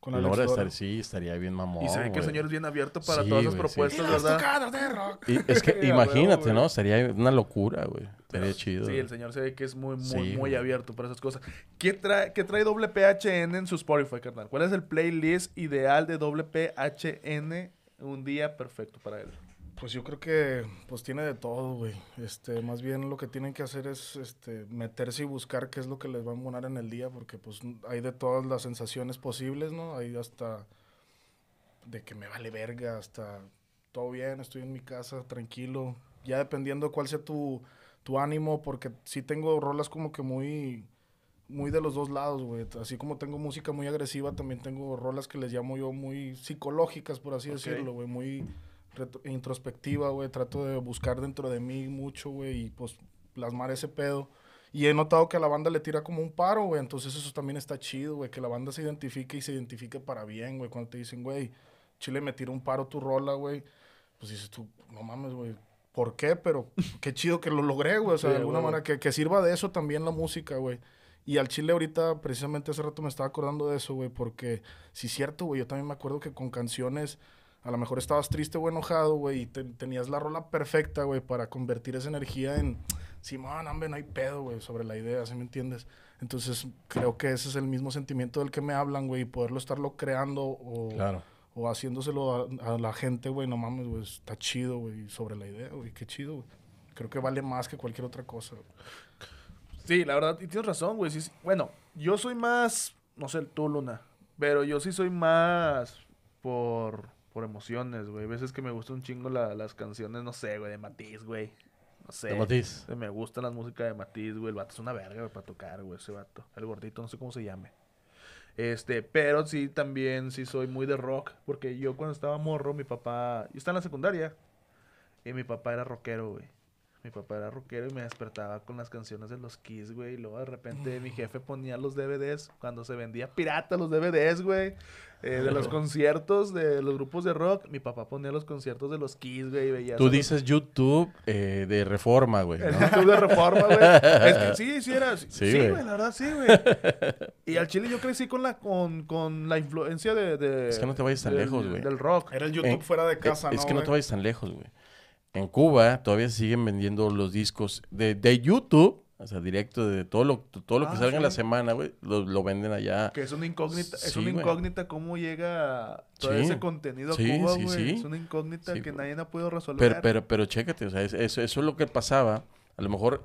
Con Alex Lora, Lora. estar- sí, estaría bien mamón, y se ve que el señor es bien abierto para Sí, todas sí. propuestas, las ¿verdad? tocadas de rock. Y es que <laughs> imagínate. ¿no? Sería una locura, güey. Estaría chido. Sí, el señor se ve que es muy, muy, Sí, muy güey. abierto para esas cosas. ¿Qué trae, ¿Qué trae WPHN en su Spotify, carnal? ¿Cuál es el playlist ideal de WPHN? Un día perfecto para él. Pues yo creo que pues tiene de todo, güey. Este, más bien lo que tienen que hacer es este meterse y buscar qué es lo que les va a embonar en el día, porque pues hay de todas las sensaciones posibles, ¿no? Hay hasta de que me vale verga, hasta todo bien, estoy en mi casa, tranquilo. Ya dependiendo de cuál sea tu, tu ánimo, porque sí tengo rolas como que muy muy de los dos lados, güey. Así como tengo música muy agresiva, también tengo rolas que les llamo yo muy psicológicas, por así Ok. decirlo, güey. Muy introspectiva, güey. Trato de buscar dentro de mí mucho, güey, y pues plasmar ese pedo. Y he notado que a la banda le tira como un paro, güey. Entonces eso también está chido, güey. Que la banda se identifique y se identifique para bien, güey. Cuando te dicen, güey, Chile me tira un paro tu rola, güey. Pues dices tú, no mames, güey. ¿Por qué? Pero qué chido que lo logré, güey. O sea, Sí, de alguna güey. manera que, que sirva de eso también la música, güey. Y al Chile ahorita, precisamente hace rato me estaba acordando de eso, güey, porque sí es cierto, güey, yo también me acuerdo que con canciones, a lo mejor estabas triste o enojado, güey, y te- tenías la rola perfecta, güey, para convertir esa energía en, Simón, hombre, no hay pedo, güey, sobre la idea, ¿sí me entiendes? Entonces, creo que ese es el mismo sentimiento del que me hablan, güey, y poderlo estarlo creando o, Claro. o haciéndoselo a, a la gente, güey, no mames, güey, está chido, güey, sobre la idea, güey, qué chido, güey. Creo que vale más que cualquier otra cosa, güey. Sí, la verdad, y tienes razón, güey. sí, sí. Bueno, yo soy más, no sé, tú, Luna, pero yo sí soy más por, por emociones, güey. Hay veces que me gustan un chingo la- las canciones, no sé, güey, de Matiz, güey. No sé. De Matiz. Me gustan las músicas de Matiz, güey. El vato es una verga, güey, para tocar, güey, ese vato. El gordito, no sé cómo se llame. Este, pero sí, también sí soy muy de rock, porque yo cuando estaba morro, mi papá, yo estaba en la secundaria, y mi papá era rockero, güey. Mi papá era rockero y me despertaba con las canciones de los Kiss, güey. Y luego de repente mi jefe ponía los DVDs cuando se vendía pirata los DVDs, güey. eh, de los conciertos de los grupos de rock. Mi papá ponía los conciertos de los Kiss, güey. y veía Tú dices YouTube eh, de reforma, güey. YouTube de reforma, güey. Es que sí, sí era. Sí, Sí, sí, güey. güey, la verdad, sí, güey. Y al chile yo crecí con la, con, con la influencia de, de- Es que no te vayas tan del- lejos, güey. Del rock. Era el YouTube fuera de casa, Eh, ¿no? Es que no te vayas tan lejos, güey. En Cuba todavía se siguen vendiendo los discos de, de YouTube, o sea, directo de todo lo, todo lo que Ah, salga en la semana, güey, lo, lo venden allá. Que es una incógnita, es una güey. incógnita cómo llega todo Sí. ese contenido a Cuba, güey. sí. Es una incógnita que güey. nadie ha podido resolver. Pero, pero, pero chécate, o sea, es- eso, eso es lo que pasaba A lo mejor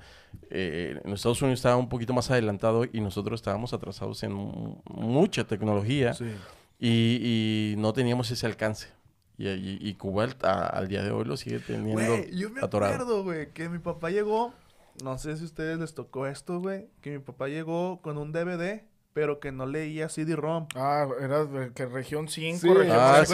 eh, en Estados Unidos estaba un poquito más adelantado y nosotros estábamos atrasados en mu- mucha tecnología y, y no teníamos ese alcance. Y, y- y Cuba al, a- al día de hoy lo sigue teniendo Güey, yo me atorado. acuerdo, güey, que mi papá llegó, no sé si a ustedes les tocó esto, güey, que mi papá llegó con un DVD, pero que no leía CD-ROM. Ah, era de que región 5, Sí. región Ah, ¿se es?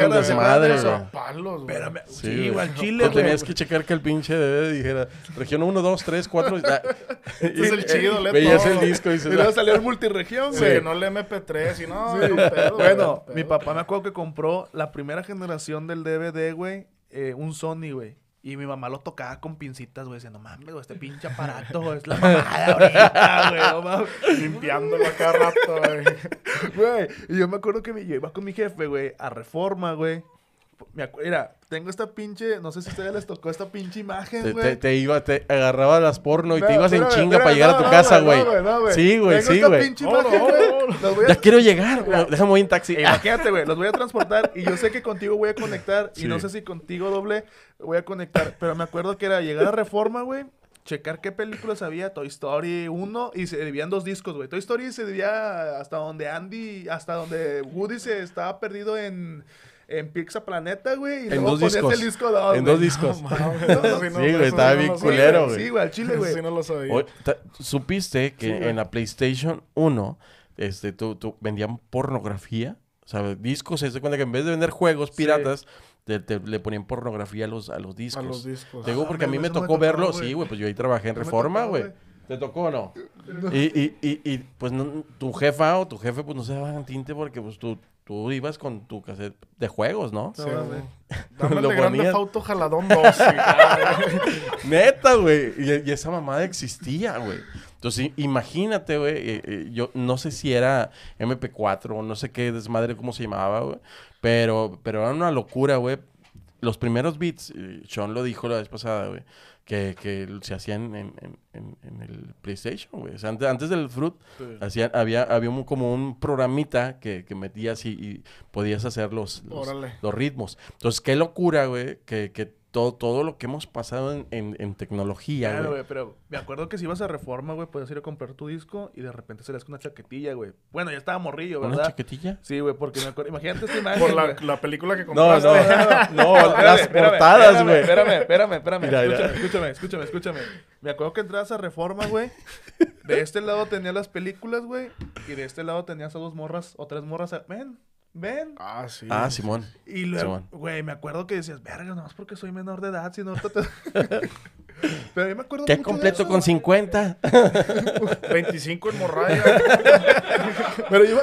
¿Se eso? palos, güey. Espérame, Sí, sí, güey. güey, al chile, Pues güey. tenías que checar que el pinche DVD dijera región 1, 2, 3, 4. Este es el chido, lee Veías todo. el disco y Y dices, luego "Ah". salió el multiregión, Sí, güey. que no le MP3 y no, Sí. pedo, güey, Bueno, un mi pedo. papá me acuerdo que compró la primera generación del DVD, güey, eh, un Sony, güey. Y mi mamá lo tocaba con pincitas, güey. Decía, no mames, güey, este pinche aparato es la mamada ahorita, güey. No mames. <laughs> Limpiándolo cada rato, güey. Güey, y yo me acuerdo que me, yo iba con mi jefe, güey, a Reforma, güey. Me Mira, tengo esta pinche, no sé si a ustedes les tocó esta pinche imagen, Te, güey. te, te iba, te agarraba las porno y te ibas en chinga para llegar a tu no, casa, güey, güey. no, no, Sí, güey, Tengo sí, esta güey. pinche No, no, imagen, güey. Los voy a- Ya quiero llegar, güey. Déjame ir en taxi. Imagínate, güey, los voy a transportar y yo sé que contigo voy a conectar y no sé si contigo doble voy a conectar, pero me acuerdo que era llegar a Reforma, güey, checar qué películas había, Toy Story 1 y se dividían dos discos, güey. Toy Story se dividía hasta donde Andy, hasta donde Woody se estaba perdido en en Pizza Planeta, güey, y En luego dos ponías discos. el disco dos, en güey. dos discos. <laughs> Eso no- Sí, güey, estaba no bien culero, güey. Sí, güey, al chile, güey. sí no lo sabía. Oye, ¿Supiste que Sí, güey. en la PlayStation 1 este, tú, tú vendían pornografía? O sea, discos, se cuenta que en vez de vender juegos Sí. piratas, te, te- le ponían pornografía a los, a los discos. A los discos. Te digo Ah, porque a mí me tocó verlo. güey. Sí, güey, pues yo ahí trabajé en No Reforma, tocó, güey. güey. ¿Te tocó o no? Y, y, y, y, pues no- tu jefa o tu jefe pues no se daban tinte porque pues tú, tú ibas con tu cassette de juegos, ¿no? Sí, güey. Dame el Grande. Fauto Jaladón 2. sí, claro. <laughs> Neta, güey. Y, y esa mamada existía, güey. Entonces, i- imagínate, güey. eh, eh, yo no sé si era MP4 o no sé qué desmadre, cómo se llamaba, güey. Pero, pero era una locura, güey. Los primeros beats, eh, Sean lo dijo la vez pasada, güey, que, que se hacían en, en- en- en el PlayStation, güey. O sea, antes, antes del Fruit, hacían, había, había un- como un programita que, que metías y, y podías hacer los, los ritmos. Entonces, qué locura, güey, que, que todo, todo lo que hemos pasado en, en- en tecnología, Claro, güey. güey, pero me acuerdo que si ibas a Reforma, güey, podías ir a comprar tu disco y de repente salías con una chaquetilla, güey. Bueno, ya estaba morrillo, ¿Una ¿verdad? chaquetilla? Sí, güey, porque me acuerdo... Imagínate esta imagen, Por la, güey. la película que No, compraste. no, <laughs> no, Espérame, las espérame, portadas, espérame, güey. Espérame, espérame, espérame. Mira, mira. escúchame, escúchame, escúchame, escúchame. Me acuerdo que entras a Reforma, güey. De este lado tenías las películas, güey. Y de este lado tenías a dos morras o tres morras. a- Ven. Ah, sí. Ah, Simón. Y luego, güey, me acuerdo que decías, verga, nomás porque soy menor de edad, si no ahorita te... <laughs> Pero yo me acuerdo ¿Qué mucho de completo eso, con güey. 50? 25 en morralla. <laughs> Pero yo,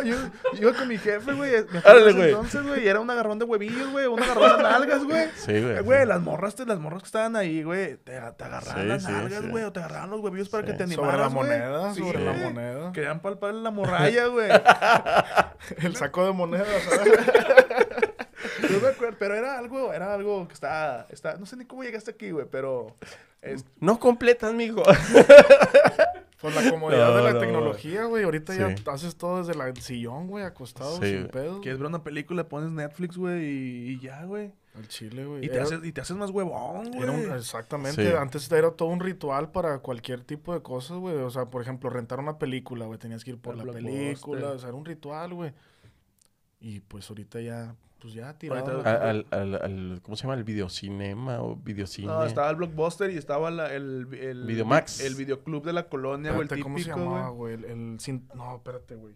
iba con mi jefe, güey. Entonces, güey. Y era un agarrón de huevillos, güey. Un agarrón de nalgas, güey. Sí, güey. Güey, las morras, te- las morras que estaban ahí, güey, te, te agarraban Sí, las sí, nalgas, sí. güey, o te agarraban los huevillos para Sí. que te Sobre animaras, la güey. moneda, Sí, sobre la güey. moneda. Querían palpar la morralla, güey. <laughs> El saco de monedas. <laughs> No me acuerdo, pero era algo, era algo que estaba, está, no sé ni cómo llegaste aquí, güey, pero es- No completas, mijo. <laughs> Pues la comodidad No, de la no, tecnología, güey. Ahorita ya haces todo desde la- el sillón, güey, acostado, Sí, sin güey. pedo. quieres ver una película, pones Netflix, güey, y, y ya, güey. Al chile, güey. Y te Era- haces, y te haces más huevón, güey. exactamente. Sí. Antes era todo un ritual para cualquier tipo de cosas, güey. O sea, por ejemplo, rentar una película, güey. Tenías que ir por El la película. O sea, era un ritual, güey. Y pues ahorita ya, pues ya tirado. Al, al, al- ¿Cómo se llama? ¿El videocinema o videocine? No, estaba el Blockbuster y estaba la- el, el... Videomax. El videoclub de la colonia, güey, el Espérate, ¿cómo se típico, llamaba, güey. El, el sin- No, espérate, güey.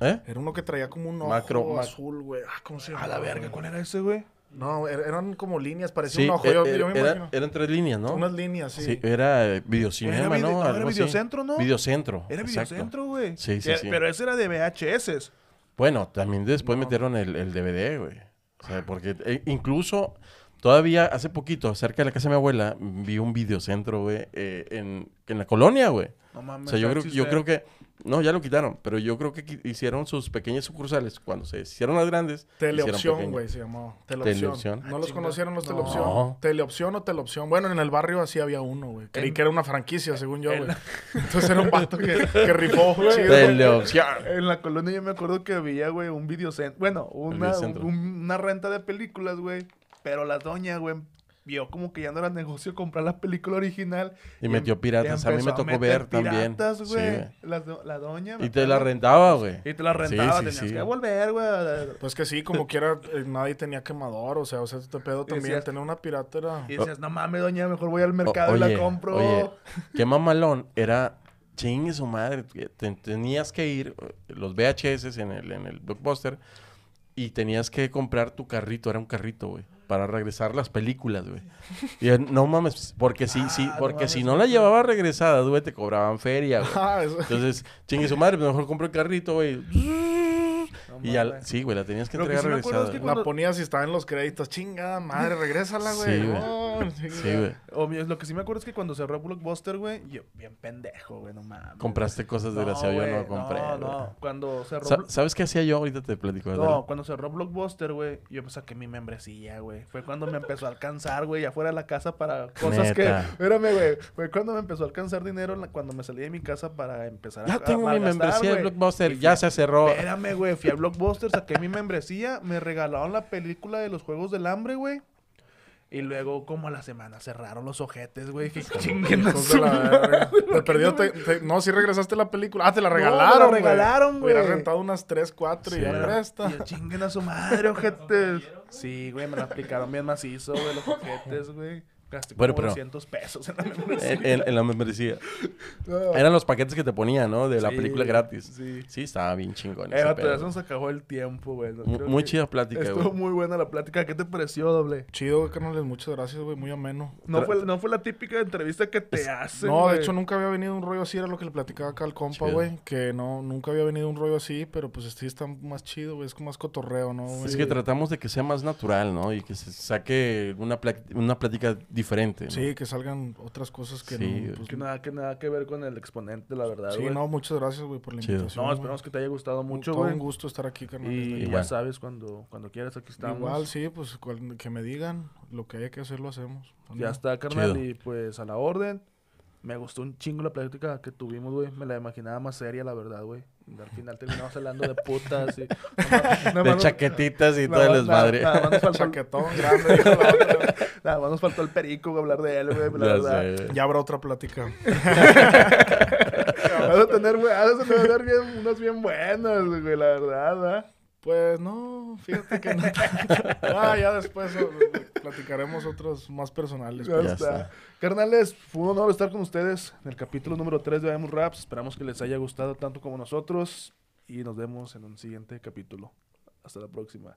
¿Eh? Era uno que traía como un ojo Macro- azul, güey. Ah, ¿cómo se llama? A la verga, ¿cuál era ese, güey? No, er- eran como líneas, parecía Sí, un ojo. e- Yo, e- yo me era- imagino. eran tres líneas, ¿no? Unas líneas, sí. Sí, era videocinema, Era video- ¿no? no, era videocentro, ¿no? Videocentro. Era videocentro, güey. Sí, sí, sí. Pero ese era de VHS. Bueno, también después metieron el, el DVD, güey. O sea, porque eh, incluso todavía hace poquito, cerca de la casa de mi abuela, vi un videocentro, güey, eh, en, en la colonia, güey. No mames. O sea, yo creo, yo creo que... No, ya lo quitaron, pero yo creo que hicieron sus pequeñas sucursales. Cuando se hicieron las grandes, Teleopción, güey, se llamaba. Teleopción. Teleopción. ¿No Ah, los conocieron los No. Teleopción? No. Teleopción o Teleopción. Bueno, en el barrio así había uno, güey. Creí En- que era una franquicia, según yo, güey. la- <laughs> Entonces era un vato que, que rifó, güey. Teleopción. En la colonia yo me acuerdo que había, güey, un videocentro. Bueno, una, un- una renta de películas, güey. Pero la doña, güey, vio como que ya no era negocio comprar la película original. Y metió piratas. A mí me tocó meter ver también. piratas, Sí, güey. güey. la, la doña. Y te la rentaba, güey. Y te la Sí, rentaba, sí, tenías sí. que volver, güey. Pues que sí, como quiera, eh, nadie tenía quemador, o sea, o sea, este pedo también, decías- tener una pirata era... Y decías, no mames, doña, mejor voy al O- mercado y la compro. Oye, qué mamalón. Era chingue su madre. te- tenías que ir, eh, los VHS en el, en el blockbuster, y tenías que comprar tu carrito. Era un carrito, güey. Para regresar las películas, güey. Y eh, no mames, porque si, sí, Ah, no porque mames, si no la llevabas regresada, güey, te cobraban feria, güey. <laughs> Ah, eso- Entonces, chingue su madre, pues mejor compro el carrito, güey. No Y ya, sí, güey, la tenías que Lo que entregar sí me acuerdo es regresada. que güey. cuando- La ponías y estaba en los créditos. Chingada madre, <laughs> regrésala, güey. Sí, güey. No, <laughs> Sí, güey. O mi- lo que sí me acuerdo es que cuando cerró Blockbuster, güey, yo bien pendejo, güey, no mames. Compraste cosas desgraciado, yo no compré. No, no, cuando cerró Sa- ¿Sabes qué hacía yo? Ahorita te platico. dale. No, cuando cerró Blockbuster, güey, yo pues saqué mi membresía, güey. Fue cuando me empezó a alcanzar, güey, afuera de la casa para cosas que... Espérame, güey. Fue cuando me empezó a alcanzar dinero cuando me salí de mi casa para empezar a Ya a tengo mi membresía de. Blockbuster, ya se cerró. Espérame, güey. Fui a Blockbuster, saqué mi membresía, me regalaron la película de los Juegos del Hambre, güey. Y luego, como a la semana, cerraron los ojetes, güey. Que chinguen la. <laughs> Te perdió, te- te- no, sí regresaste la película. Ah, te la regalaron, la güey. regalaron, Hubiera güey. rentado unas 3, 4 y ya presta. Y chinguen a su madre, ojetes. <laughs> Sí, güey, me la aplicaron bien macizo, güey, los ojetes, güey. Gasté como Bueno, pero- 200 pesos en la membresía. En, en- en la membresía. <laughs> No. Eran los paquetes que te ponían, ¿no? De la Sí, película gratis. sí. Sí, estaba bien chingón. Eh, se nos acabó el tiempo, güey. No, Mu- creo muy chida plática, Estuvo güey. muy buena la plática. ¿Qué te pareció, doble? Chido, carnales. Muchas gracias, güey. Muy ameno. No fue, no fue la típica entrevista que te hacen, No, de hecho nunca había venido un rollo así, era lo que le platicaba acá al compa, Chido. güey. Que no, nunca había venido un rollo así, pero pues este está más chido, güey. Es como más cotorreo, ¿no? güey? Es que tratamos de que sea más natural, ¿no? Y que se saque una, pla- una plática diferente. ¿no? Sí, que salgan otras cosas que Sí, no. pues, Que nada, que nada que ver con el exponente, la verdad, sí, güey. no, muchas gracias, güey, por la Chido. invitación. No, güey. esperamos que te haya gustado mucho, Todo güey. un gusto estar aquí, carnal. Y ya Igual. sabes, cuando, cuando quieras, aquí estamos. Igual, sí, pues cual- que me digan lo que haya que hacer, lo hacemos. Ya está, carnal. Chido. Y pues a la orden. Me gustó un chingo la plática que tuvimos, güey. Me la imaginaba más seria, la verdad, güey. Al final terminamos hablando de putas y... <laughs> Nada De más- chaquetitas y todo el desmadre. Nada más nos faltó, <laughs> Chaquetón grande, dijo la otra. nada más nos faltó el perico, güey, hablar de él, güey. La Ya verdad. sé, güey. Ya habrá otra plática. <laughs> Vas a tener, güey, vas a tener bien, unas bien buenas, güey, la verdad, ¿verdad? Pues no, fíjate que no. <laughs> ah, ya después platicaremos otros más personales. Ya. Ya está. está. Carnales, fue un honor estar con ustedes en el capítulo número 3 de Vemos Raps. Esperamos que les haya gustado tanto como nosotros. Y nos vemos en un siguiente capítulo. Hasta la próxima.